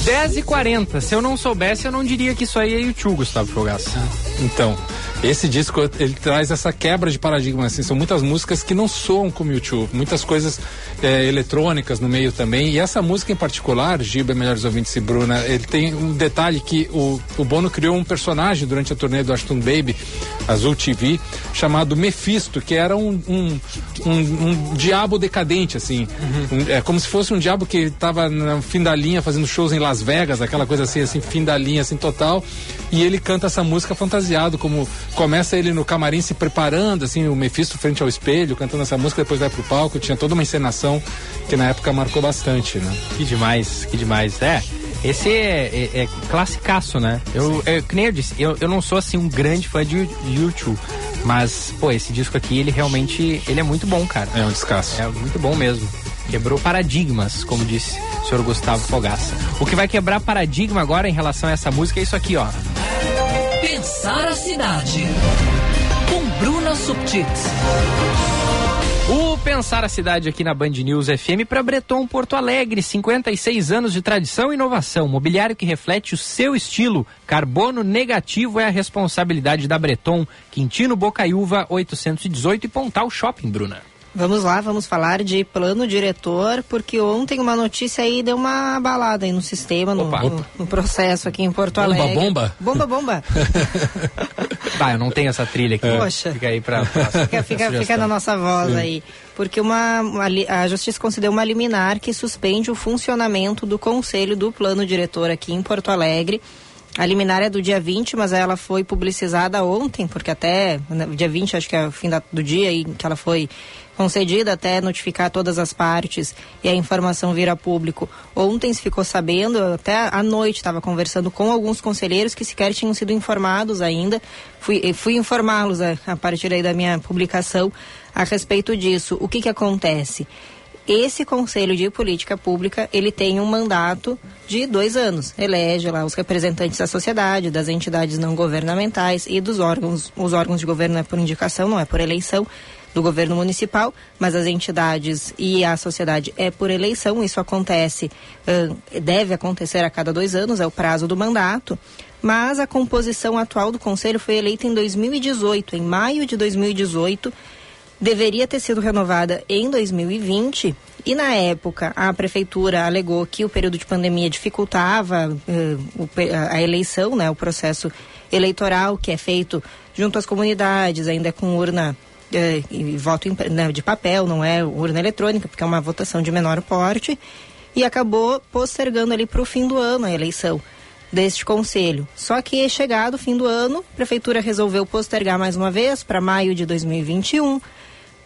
Dez e quarenta. Se eu não soubesse, eu não diria que isso aí é YouTube, Gustavo Fogaça. Então, esse disco ele traz essa quebra de paradigma, assim, são muitas músicas que não soam como YouTube, muitas coisas é, eletrônicas no meio também. E essa música em particular, Giba, Melhores Ouvintes e Bruna, ele tem um detalhe que o, o Bono criou um personagem durante a turnê do Ashton Baby, Azul TV, chamado Mephisto, que era um, um, um, um diabo decadente, assim. Um, é como se fosse um diabo que estava no fim da linha fazendo shows em Las Vegas, aquela coisa assim, assim, fim da linha, assim, total. E ele canta essa música fantasiado, como começa ele no camarim se preparando, assim, o Mephisto frente ao espelho, cantando essa música, depois vai pro palco, tinha toda uma encenação que na época marcou bastante, né? Que demais, que demais. É, esse é, é, é classicaço, né? Eu, é, que nem eu disse, eu, eu não sou assim um grande fã de YouTube, mas, pô, esse disco aqui, ele realmente, ele é muito bom, cara. É um descasso. É muito bom mesmo. Quebrou paradigmas, como disse o senhor Gustavo Fogaça. O que vai quebrar paradigma agora em relação a essa música é isso aqui, ó. Pensar a cidade. Com Bruna Subtits. O repensar a cidade aqui na Band News FM para Breton Porto Alegre, 56 anos de tradição e inovação, mobiliário que reflete o seu estilo. Carbono negativo é a responsabilidade da Breton, Quintino Bocaiúva 818 e Pontal Shopping, Bruna. Vamos lá, vamos falar de plano diretor, porque ontem uma notícia aí deu uma balada aí no sistema, no, Opa. no- no processo aqui em Porto Bomba, Alegre. bomba? Bomba, bomba. Bah, eu não tenho essa trilha aqui. Poxa. Fica aí pra. Fica, fica, fica na nossa voz Sim. aí. Porque uma, uma a Justiça concedeu uma liminar que suspende o funcionamento do Conselho do Plano Diretor aqui em Porto Alegre. A liminar é do dia 20, mas ela foi publicizada ontem, porque até né, dia 20, acho que é o fim da- do dia em que ela foi concedida até notificar todas as partes e a informação vir a público. Ontem se ficou sabendo, até à noite estava conversando com alguns conselheiros que sequer tinham sido informados ainda. Fui, eh, fui informá-los a, a partir aí da minha publicação a respeito disso. O que que acontece? Esse Conselho de Política Pública, ele tem um mandato de dois anos. Elege lá os representantes da sociedade, das entidades não governamentais e dos órgãos. Os órgãos de governo é por indicação, não é por eleição do governo municipal, mas as entidades e a sociedade é por eleição. Isso acontece, deve acontecer a cada dois anos, é o prazo do mandato. Mas a composição atual do Conselho foi eleita em 2018, em maio de 2018 deveria ter sido renovada em 2020 e na época a prefeitura alegou que o período de pandemia dificultava a a eleição, né, o processo eleitoral que é feito junto às comunidades, ainda com urna eh, e voto em- né, de papel, não é urna eletrônica, porque é uma votação de menor porte e acabou postergando ali para o fim do ano a eleição deste conselho. Só que chegado o fim do ano, a prefeitura resolveu postergar mais uma vez para maio de 2021.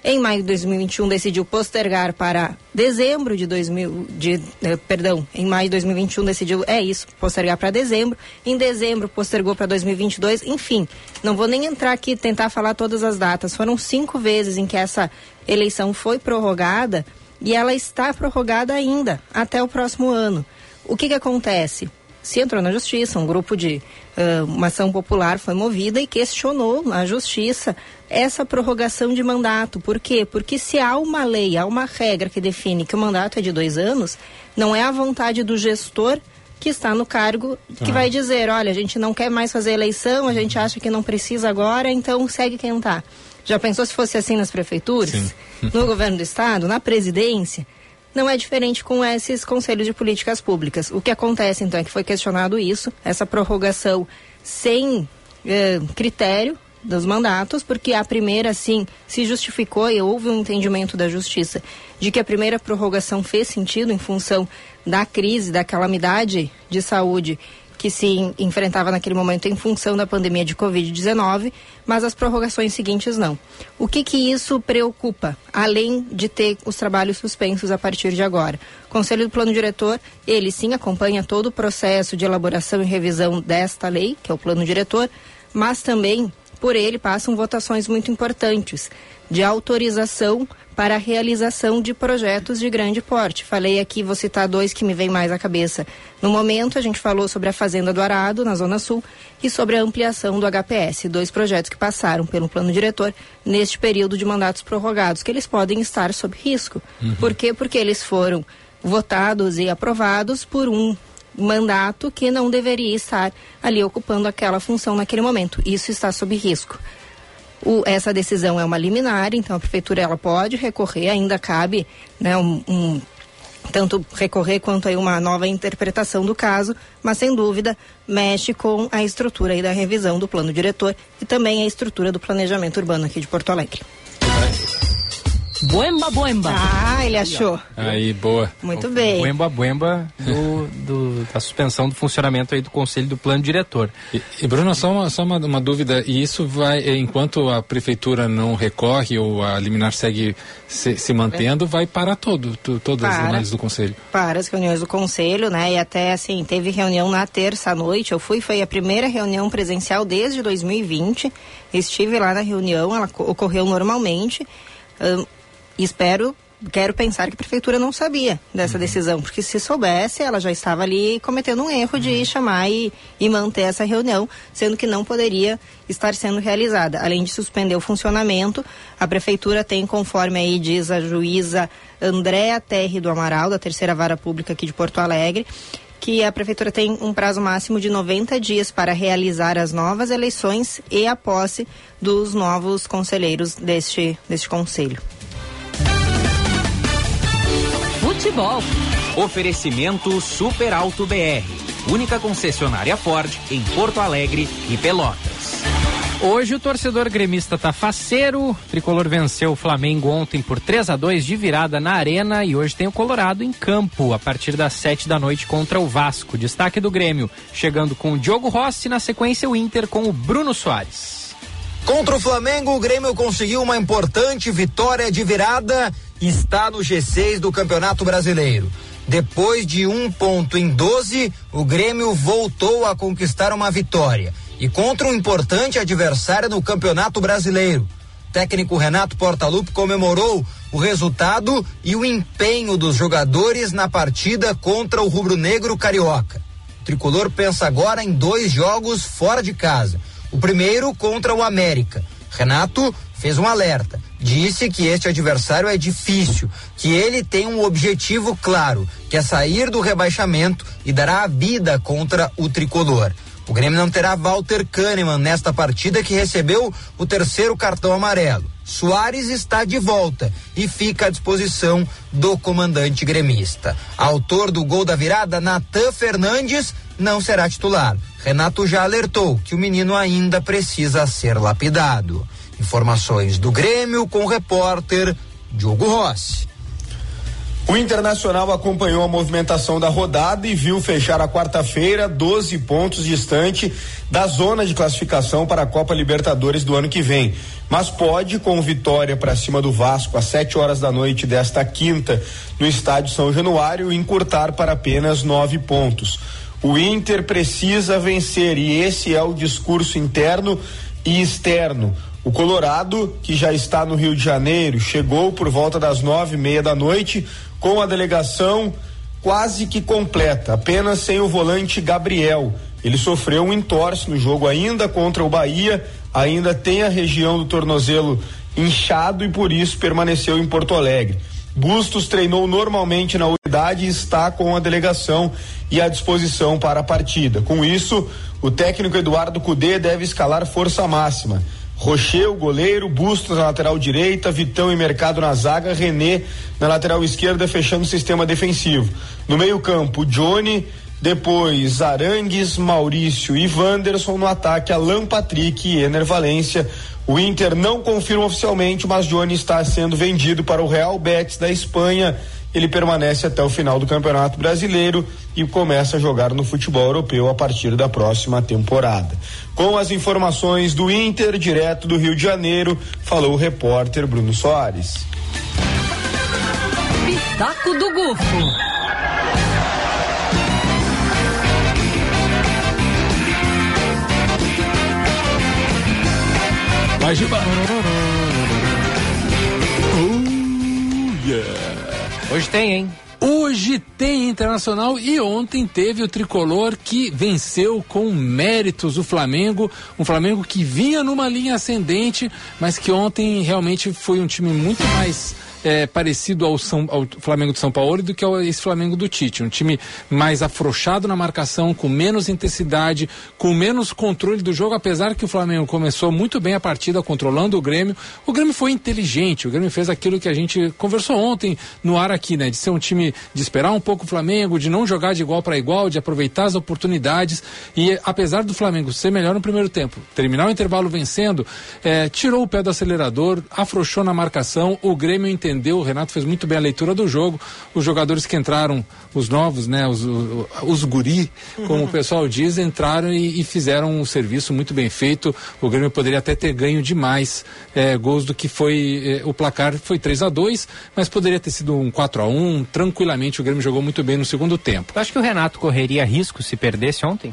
Em maio de 2021 decidiu postergar para dezembro de 2000, de, eh, perdão, em maio de 2021 decidiu, é isso, postergar para dezembro. Em dezembro postergou para 2022. Enfim, não vou nem entrar aqui e tentar falar todas as datas. Foram cinco vezes em que essa eleição foi prorrogada e ela está prorrogada ainda até o próximo ano. O que que acontece? Se entrou na justiça, um grupo de ah, uma ação popular foi movida e questionou na justiça essa prorrogação de mandato. Por quê? Porque se há uma lei, há uma regra que define que o mandato é de dois anos, não é a vontade do gestor que está no cargo que Ah. vai dizer, olha, a gente não quer mais fazer eleição, a gente acha que não precisa agora, então segue quem está. Já pensou se fosse assim nas prefeituras? No governo do estado, na presidência? Não é diferente com esses conselhos de políticas públicas. O que acontece, então, é que foi questionado isso, essa prorrogação sem eh, critério dos mandatos, porque a primeira, sim, se justificou e houve um entendimento da justiça de que a primeira prorrogação fez sentido em função da crise, da calamidade de saúde que se en- enfrentava naquele momento em função da pandemia de Covid-19, mas as prorrogações seguintes não. O que que isso preocupa, além de ter os trabalhos suspensos a partir de agora? O Conselho do Plano Diretor, ele sim acompanha todo o processo de elaboração e revisão desta lei, que é o Plano Diretor, mas também por ele passam votações muito importantes de autorização para a realização de projetos de grande porte. Falei aqui, vou citar dois que me vêm mais à cabeça. No momento, a gente falou sobre a Fazenda do Arado, na Zona Sul, e sobre a ampliação do HPS, dois projetos que passaram pelo plano diretor neste período de mandatos prorrogados, que eles podem estar sob risco. Uhum. Por quê? Porque eles foram votados e aprovados por um mandato que não deveria estar ali ocupando aquela função naquele momento. Isso está sob risco. O- essa decisão é uma liminar, então a prefeitura ela pode recorrer, ainda cabe né, um, um- tanto recorrer quanto aí uma nova interpretação do caso, mas sem dúvida mexe com a estrutura aí da revisão do plano diretor e também a estrutura do planejamento urbano aqui de Porto Alegre. Buemba, buemba. Ah, ele achou. Aí, boa. Muito bem. Buemba Buemba do, do- da suspensão do funcionamento aí do Conselho do Plano Diretor. E, e, Bruno, só, uma, só uma, uma dúvida, e isso vai, eh, enquanto a prefeitura não recorre ou a liminar segue se, se mantendo, vai parar todo, tu- todas as Para. análises do conselho. para as reuniões do conselho, né? E até assim, teve reunião na terça noite. Eu fui, foi a primeira reunião presencial desde 2020. Estive lá na reunião, ela co- ocorreu normalmente. Espero quero pensar que a prefeitura não sabia dessa decisão, porque se soubesse, ela já estava ali cometendo um erro de chamar e, e manter essa reunião, sendo que não poderia estar sendo realizada. Além de suspender o funcionamento, a prefeitura tem, conforme aí diz a juíza Andréa Terre do Amaral, da terceira vara pública aqui de Porto Alegre, que a prefeitura tem um prazo máximo de 90 dias para realizar as novas eleições e a posse dos novos conselheiros deste, deste conselho. Futebol. Oferecimento Super Alto BR. Única concessionária Ford em Porto Alegre e Pelotas. Hoje o torcedor gremista tá faceiro. O tricolor venceu o Flamengo ontem por 3 a 2 de virada na Arena e hoje tem o Colorado em campo a partir das 7 da noite contra o Vasco. Destaque do Grêmio, chegando com o Diogo Rossi na sequência o Inter com o Bruno Soares. Contra o Flamengo, o Grêmio conseguiu uma importante vitória de virada está no G6 do Campeonato Brasileiro. Depois de um ponto em 12, o Grêmio voltou a conquistar uma vitória e contra um importante adversário no Campeonato Brasileiro. O técnico Renato Portaluppi comemorou o resultado e o empenho dos jogadores na partida contra o rubro-negro carioca. O tricolor pensa agora em dois jogos fora de casa. O primeiro contra o América. Renato fez um alerta. Disse que este adversário é difícil, que ele tem um objetivo claro, que é sair do rebaixamento e dará a vida contra o tricolor. O Grêmio não terá Walter Kahneman nesta partida que recebeu o terceiro cartão amarelo. Soares está de volta e fica à disposição do comandante gremista. Autor do gol da virada, Natan Fernandes, não será titular. Renato já alertou que o menino ainda precisa ser lapidado. Informações do Grêmio com o repórter Diogo Rossi. O Internacional acompanhou a movimentação da rodada e viu fechar a quarta-feira 12 pontos distante da zona de classificação para a Copa Libertadores do ano que vem. Mas pode, com vitória para cima do Vasco às 7 horas da noite desta quinta no estádio São Januário, encurtar para apenas nove pontos. O Inter precisa vencer e esse é o discurso interno e externo. O Colorado, que já está no Rio de Janeiro, chegou por volta das nove e meia da noite com a delegação quase que completa, apenas sem o volante Gabriel. Ele sofreu um entorse no jogo ainda contra o Bahia, ainda tem a região do tornozelo inchado e por isso permaneceu em Porto Alegre. Bustos treinou normalmente na unidade e está com a delegação e à disposição para a partida. Com isso, o técnico Eduardo Cudê deve escalar força máxima. Rocher, o goleiro, Bustos na lateral direita, Vitão e Mercado na zaga, René na lateral esquerda, fechando o sistema defensivo. No meio-campo, Johnny, depois Arangues, Maurício e Wanderson no ataque, Alan Patrick e Ener Valência. O Inter não confirma oficialmente, mas Johnny está sendo vendido para o Real Betis da Espanha ele permanece até o final do Campeonato Brasileiro e começa a jogar no futebol europeu a partir da próxima temporada. Com as informações do Inter, direto do Rio de Janeiro, falou o repórter Bruno Soares. Pitaco do Gufo. Vai, Giba. Oh, yeah. Hoje tem, hein? Hoje tem Internacional e ontem teve o tricolor que venceu com méritos o Flamengo. Um Flamengo que vinha numa linha ascendente, mas que ontem realmente foi um time muito mais é, parecido ao, São, ao Flamengo de São Paulo do que ao, esse Flamengo do Tite. Um time mais afrouxado na marcação, com menos intensidade, com menos controle do jogo, apesar que o Flamengo começou muito bem a partida, controlando o Grêmio. O Grêmio foi inteligente, o Grêmio fez aquilo que a gente conversou ontem no ar aqui, né? De ser um time de esperar um pouco o Flamengo, de não jogar de igual para igual, de aproveitar as oportunidades. E apesar do Flamengo ser melhor no primeiro tempo, terminar o intervalo vencendo, é, tirou o pé do acelerador, afrouxou na marcação, o Grêmio entendeu o Renato fez muito bem a leitura do jogo. Os jogadores que entraram, os novos, né, os, os guri, como uhum. o pessoal diz, entraram e, e, fizeram um serviço muito bem feito. O Grêmio poderia até ter ganho demais é, gols do que foi. É, o placar foi 3 a 2 mas poderia ter sido um 4 a 1 Tranquilamente o Grêmio jogou muito bem no segundo tempo. Eu acho que o Renato correria risco se perdesse ontem?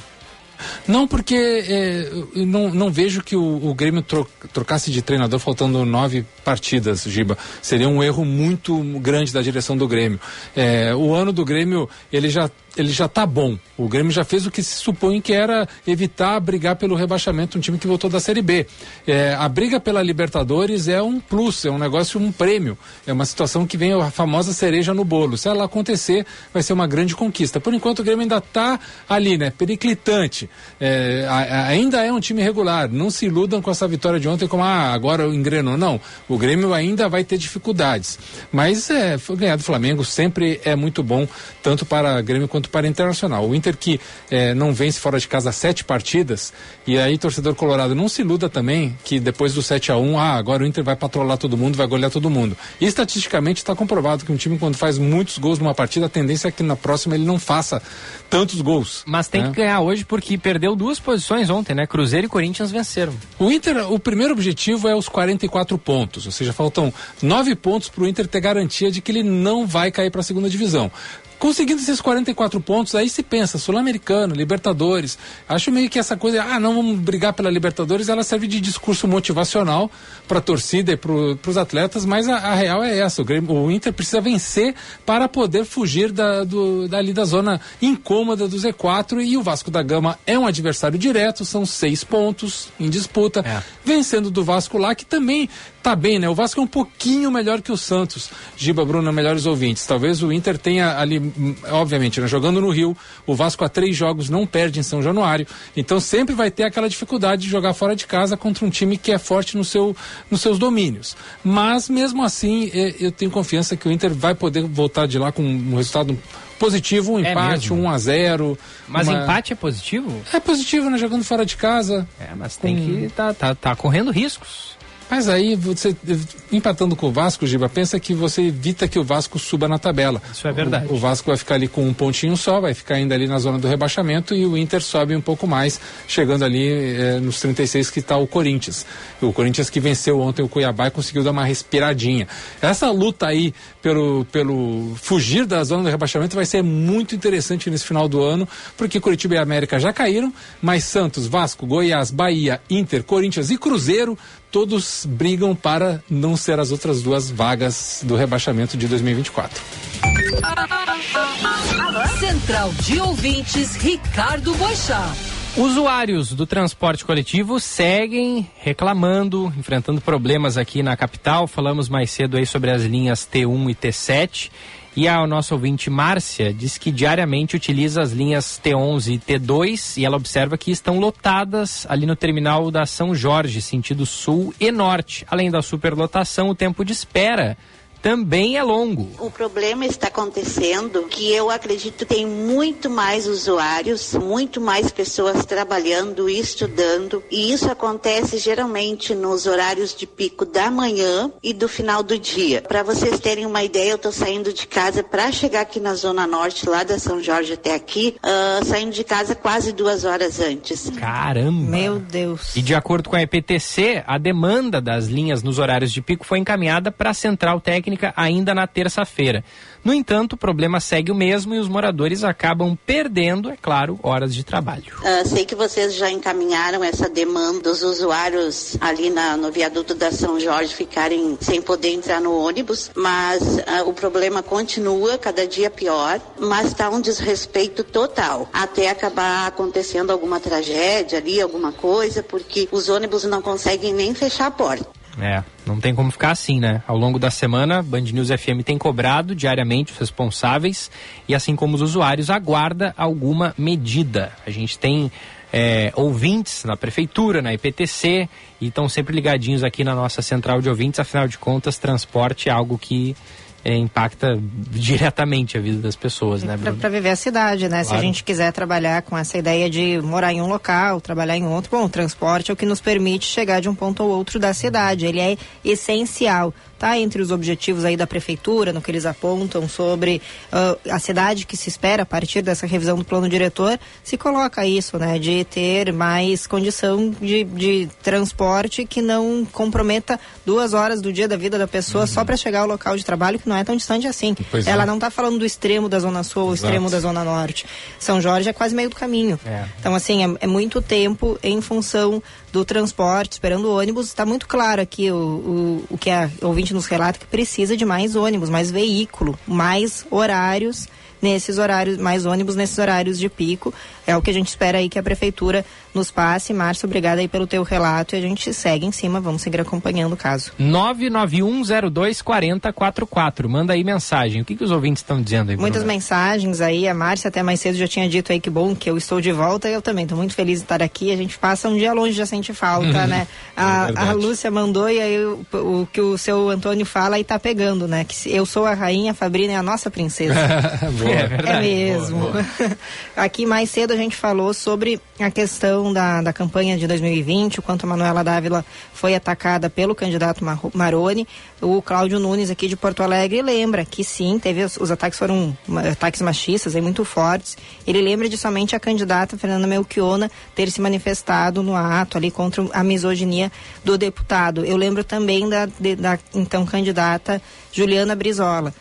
Não, porque é, não, não vejo que o, o Grêmio tro, trocasse de treinador faltando nove partidas, Giba. Seria um erro muito grande da direção do Grêmio. É, o ano do Grêmio, ele já ele já está bom. O Grêmio já fez o que se supõe que era evitar brigar pelo rebaixamento, um time que voltou da Série B. É, a briga pela Libertadores é um plus, é um negócio, um prêmio. É uma situação que vem a famosa cereja no bolo. Se ela acontecer, vai ser uma grande conquista. Por enquanto, o Grêmio ainda está ali, né? Periclitante. É, a, ainda é um time regular. Não se iludam com essa vitória de ontem como, ah, agora engrenou. Não. O Grêmio ainda vai ter dificuldades. Mas é, ganhar do Flamengo sempre é muito bom, tanto para Grêmio quanto para Internacional. O Inter que é, não vence fora de casa sete partidas, e aí, torcedor colorado, não se iluda também que depois do 7 a 1 ah, agora o Inter vai patrolar todo mundo, vai golear todo mundo. E estatisticamente está comprovado que um time, quando faz muitos gols numa partida, a tendência é que na próxima ele não faça tantos gols. Mas tem né? que ganhar hoje porque perdeu duas posições ontem, né? Cruzeiro e Corinthians venceram. O Inter, o primeiro objetivo é os 44 pontos, ou seja, faltam nove pontos para o Inter ter garantia de que ele não vai cair para a segunda divisão. Conseguindo esses 44 pontos, aí se pensa, Sul-Americano, Libertadores. Acho meio que essa coisa, ah, não vamos brigar pela Libertadores, ela serve de discurso motivacional para a torcida e para os atletas, mas a, a, real é essa: o, Grêmio, o, Inter precisa vencer para poder fugir da, do, dali da zona incômoda do Z4 e o Vasco da Gama é um adversário direto, são seis pontos em disputa, é. vencendo do Vasco lá, que também tá bem, né? O Vasco é um pouquinho melhor que o Santos. Giba Bruno, melhores ouvintes. Talvez o Inter tenha ali, obviamente, né? jogando no Rio, o Vasco há três jogos não perde em São Januário. Então sempre vai ter aquela dificuldade de jogar fora de casa contra um time que é forte no seu, nos seus domínios. Mas mesmo assim, eu tenho confiança que o Inter vai poder voltar de lá com um resultado positivo, um é empate, mesmo? 1 a 0 Mas uma... empate é positivo? É positivo, né? Jogando fora de casa. É, mas tem com... que tá, tá, tá correndo riscos. Mas aí você empatando com o Vasco, Giba, pensa que você evita que o Vasco suba na tabela. Isso é verdade. O, o, Vasco vai ficar ali com um pontinho só, vai ficar ainda ali na zona do rebaixamento e o Inter sobe um pouco mais, chegando ali eh, nos 36 que está o Corinthians. O Corinthians que venceu ontem o Cuiabá e conseguiu dar uma respiradinha. Essa luta aí pelo, pelo fugir da zona do rebaixamento vai ser muito interessante nesse final do ano, porque Curitiba e América já caíram, mas Santos, Vasco, Goiás, Bahia, Inter, Corinthians e Cruzeiro todos brigam para não ser as outras duas vagas do rebaixamento de 2024. Central de Ouvintes, Ricardo Boixá. Usuários do transporte coletivo seguem reclamando, enfrentando problemas aqui na capital. Falamos mais cedo aí sobre as linhas T1 e T7 e a nossa ouvinte Márcia diz que diariamente utiliza as linhas T11 e T2 e ela observa que estão lotadas ali no terminal da São Jorge, sentido sul e norte. Além da superlotação, o tempo de espera também é longo. O problema está acontecendo que eu acredito tem muito mais usuários, muito mais pessoas trabalhando e estudando, e isso acontece geralmente nos horários de pico da manhã e do final do dia. Para vocês terem uma ideia, eu estou saindo de casa para chegar aqui na Zona Norte, lá da São Jorge até aqui, uh, saindo de casa quase duas horas antes. Caramba! Meu Deus! E de acordo com a EPTC, a demanda das linhas nos horários de pico foi encaminhada para a Central Técnica técnica ainda na terça-feira. No entanto, o problema segue o mesmo e os moradores acabam perdendo, é claro, horas de trabalho. Uh, sei que vocês já encaminharam essa demanda dos usuários ali na, no viaduto da São Jorge ficarem sem poder entrar no ônibus, mas uh, o problema continua, cada dia pior, mas está um desrespeito total, até acabar acontecendo alguma tragédia ali, alguma coisa, porque os ônibus não conseguem nem fechar a porta. É, não tem como ficar assim, né? Ao longo da semana, Band News FM tem cobrado diariamente os responsáveis e, assim como os usuários, aguarda alguma medida. A gente tem é, ouvintes na prefeitura, na IPTC, e estão sempre ligadinhos aqui na nossa central de ouvintes. Afinal de contas, transporte é algo que é, impacta diretamente a vida das pessoas, né? Para viver a cidade, né? Claro. Se a gente quiser trabalhar com essa ideia de morar em um local, trabalhar em outro, bom, o transporte é o que nos permite chegar de um ponto ao outro da cidade. Ele é essencial está entre os objetivos aí da prefeitura, no que eles apontam sobre uh, a cidade que se espera a partir dessa revisão do plano diretor, se coloca isso, né, de ter mais condição de, de transporte que não comprometa duas horas do dia da vida da pessoa uhum. só para chegar ao local de trabalho, que não é tão distante assim. Pois Ela é. não está falando do extremo da Zona Sul ou extremo da Zona Norte. São Jorge é quase meio do caminho. É. Então, assim, é, é muito tempo em função do transporte, esperando o ônibus. Está muito claro aqui o, o, o que a ouvinte nos relata que precisa de mais ônibus, mais veículo, mais horários nesses horários, mais ônibus nesses horários de pico. É o que a gente espera aí que a prefeitura nos passe. Márcio, obrigada aí pelo teu relato e a gente segue em cima, vamos seguir acompanhando o caso. 991024044. Manda aí mensagem. O que, que os ouvintes estão dizendo aí? Muitas mensagens aí. A Márcia até mais cedo já tinha dito aí que bom que eu estou de volta e eu também estou muito feliz de estar aqui. A gente passa um dia longe, já sente falta, né? A, é a, Lúcia mandou e aí o, o, que o seu Antônio fala e tá pegando, né? Que eu sou a rainha, a Fabrina é a nossa princesa. boa. É, verdade. é mesmo. Boa, boa. aqui mais cedo a gente falou sobre a questão da, da campanha de 2020, o quanto a Manuela Dávila foi atacada pelo candidato Maroni. O Cláudio Nunes, aqui de Porto Alegre, lembra que sim, teve os, os ataques foram ataques machistas e muito fortes. Ele lembra de somente a candidata Fernanda Melchiona ter se manifestado no ato ali contra a misoginia do deputado. Eu lembro também da, de, da então candidata Juliana Brizola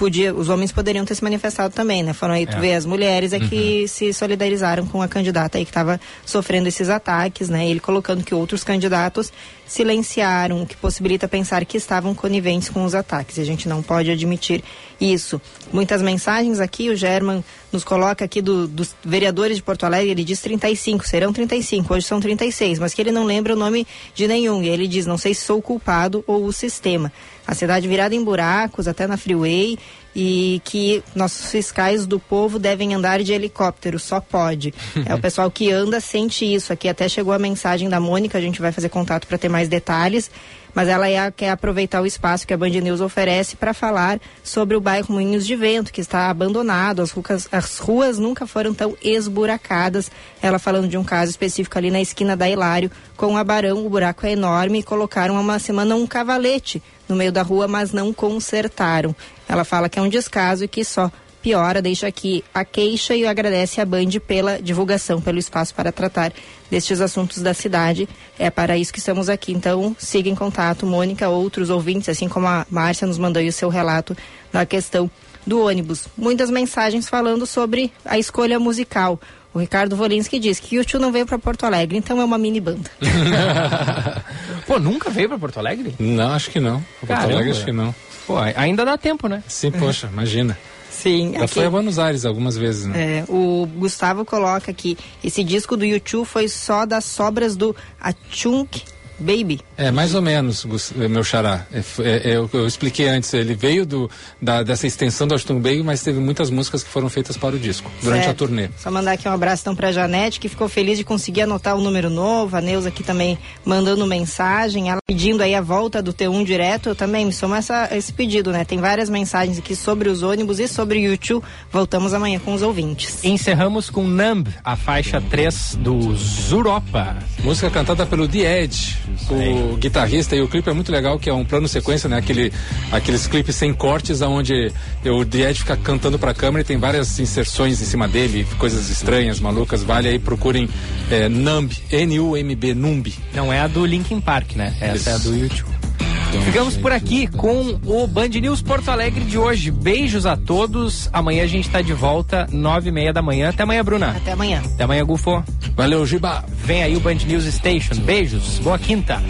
podia, os homens poderiam ter se manifestado também, né? Foram aí tu é. vê as mulheres é uhum. que se solidarizaram com a candidata aí que estava sofrendo esses ataques, né? Ele colocando que outros candidatos silenciaram, o que possibilita pensar que estavam coniventes com os ataques. E a gente não pode admitir isso. Muitas mensagens aqui, o German nos coloca aqui do, dos vereadores de Porto Alegre, ele diz 35, serão 35, hoje são 36, mas que ele não lembra o nome de nenhum. E ele diz, não sei se sou o culpado ou o sistema. A cidade virada em buracos, até na freeway, e que nossos fiscais do povo devem andar de helicóptero, só pode. É o pessoal que anda sente isso. Aqui até chegou a mensagem da Mônica, a gente vai fazer contato para ter mais detalhes mas ela é, quer aproveitar o espaço que a Band News oferece para falar sobre o bairro Moinhos de Vento, que está abandonado, as ruas, as ruas nunca foram tão esburacadas. Ela falando de um caso específico ali na esquina da Hilário, com a Barão, o buraco é enorme e colocaram há uma semana um cavalete no meio da rua, mas não consertaram. Ela fala que é um descaso e que só piora, deixa aqui a queixa e agradece a Band pela divulgação, pelo espaço para tratar destes assuntos da cidade. É para isso que estamos aqui. Então, siga em contato, Mônica, outros ouvintes, assim como a Márcia nos mandou o seu relato da questão do ônibus. Muitas mensagens falando sobre a escolha musical. O Ricardo Volinski diz que o tio não veio para Porto Alegre, então é uma mini banda. Pô, nunca veio para Porto Alegre? Não, acho que não. Porto Alegre acho que não. Pô, ainda dá tempo, né? Sim, poxa, imagina. Sim. Já aqui, foi a Buenos Aires algumas vezes, né? É, o Gustavo coloca aqui, esse disco do YouTube foi só das sobras do Achunk Baby. É, mais ou menos, meu xará. É, é, eu, eu, expliquei antes, ele veio do, da, dessa extensão do Ashton Baby, mas teve muitas músicas que foram feitas para o disco, durante certo. a turnê. Só mandar aqui um abraço então pra Janete, que ficou feliz de conseguir anotar o número novo, a Neuza aqui também mandando mensagem, ela pedindo aí a volta do T1 direto, eu também me somo essa, esse pedido, né? Tem várias mensagens aqui sobre os ônibus e sobre o YouTube. Voltamos amanhã com os ouvintes. Encerramos com Numb, a faixa 3 do Zuropa. Música cantada pelo The Edge o guitarrista e o clipe é muito legal, que é um plano sequência, né? Aquele, aqueles clipes sem cortes, onde o The Ed fica cantando pra câmera e tem várias inserções em cima dele, coisas estranhas, malucas. Vale aí, procurem é, Numb, N-U-M-B, Numb. Não é a do Linkin Park, né? Essa Isso. é a do YouTube. Ficamos por aqui com o Band News Porto Alegre de hoje. Beijos a todos. Amanhã a gente está de volta, nove e meia da manhã. Até amanhã, Bruna. Até amanhã. Até amanhã, Gufo. Valeu, Giba. Vem aí o Band News Station. Beijos. Boa quinta.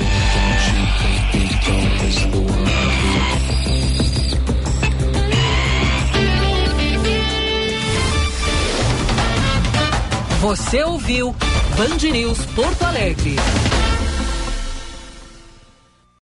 Você ouviu Band News Porto Alegre.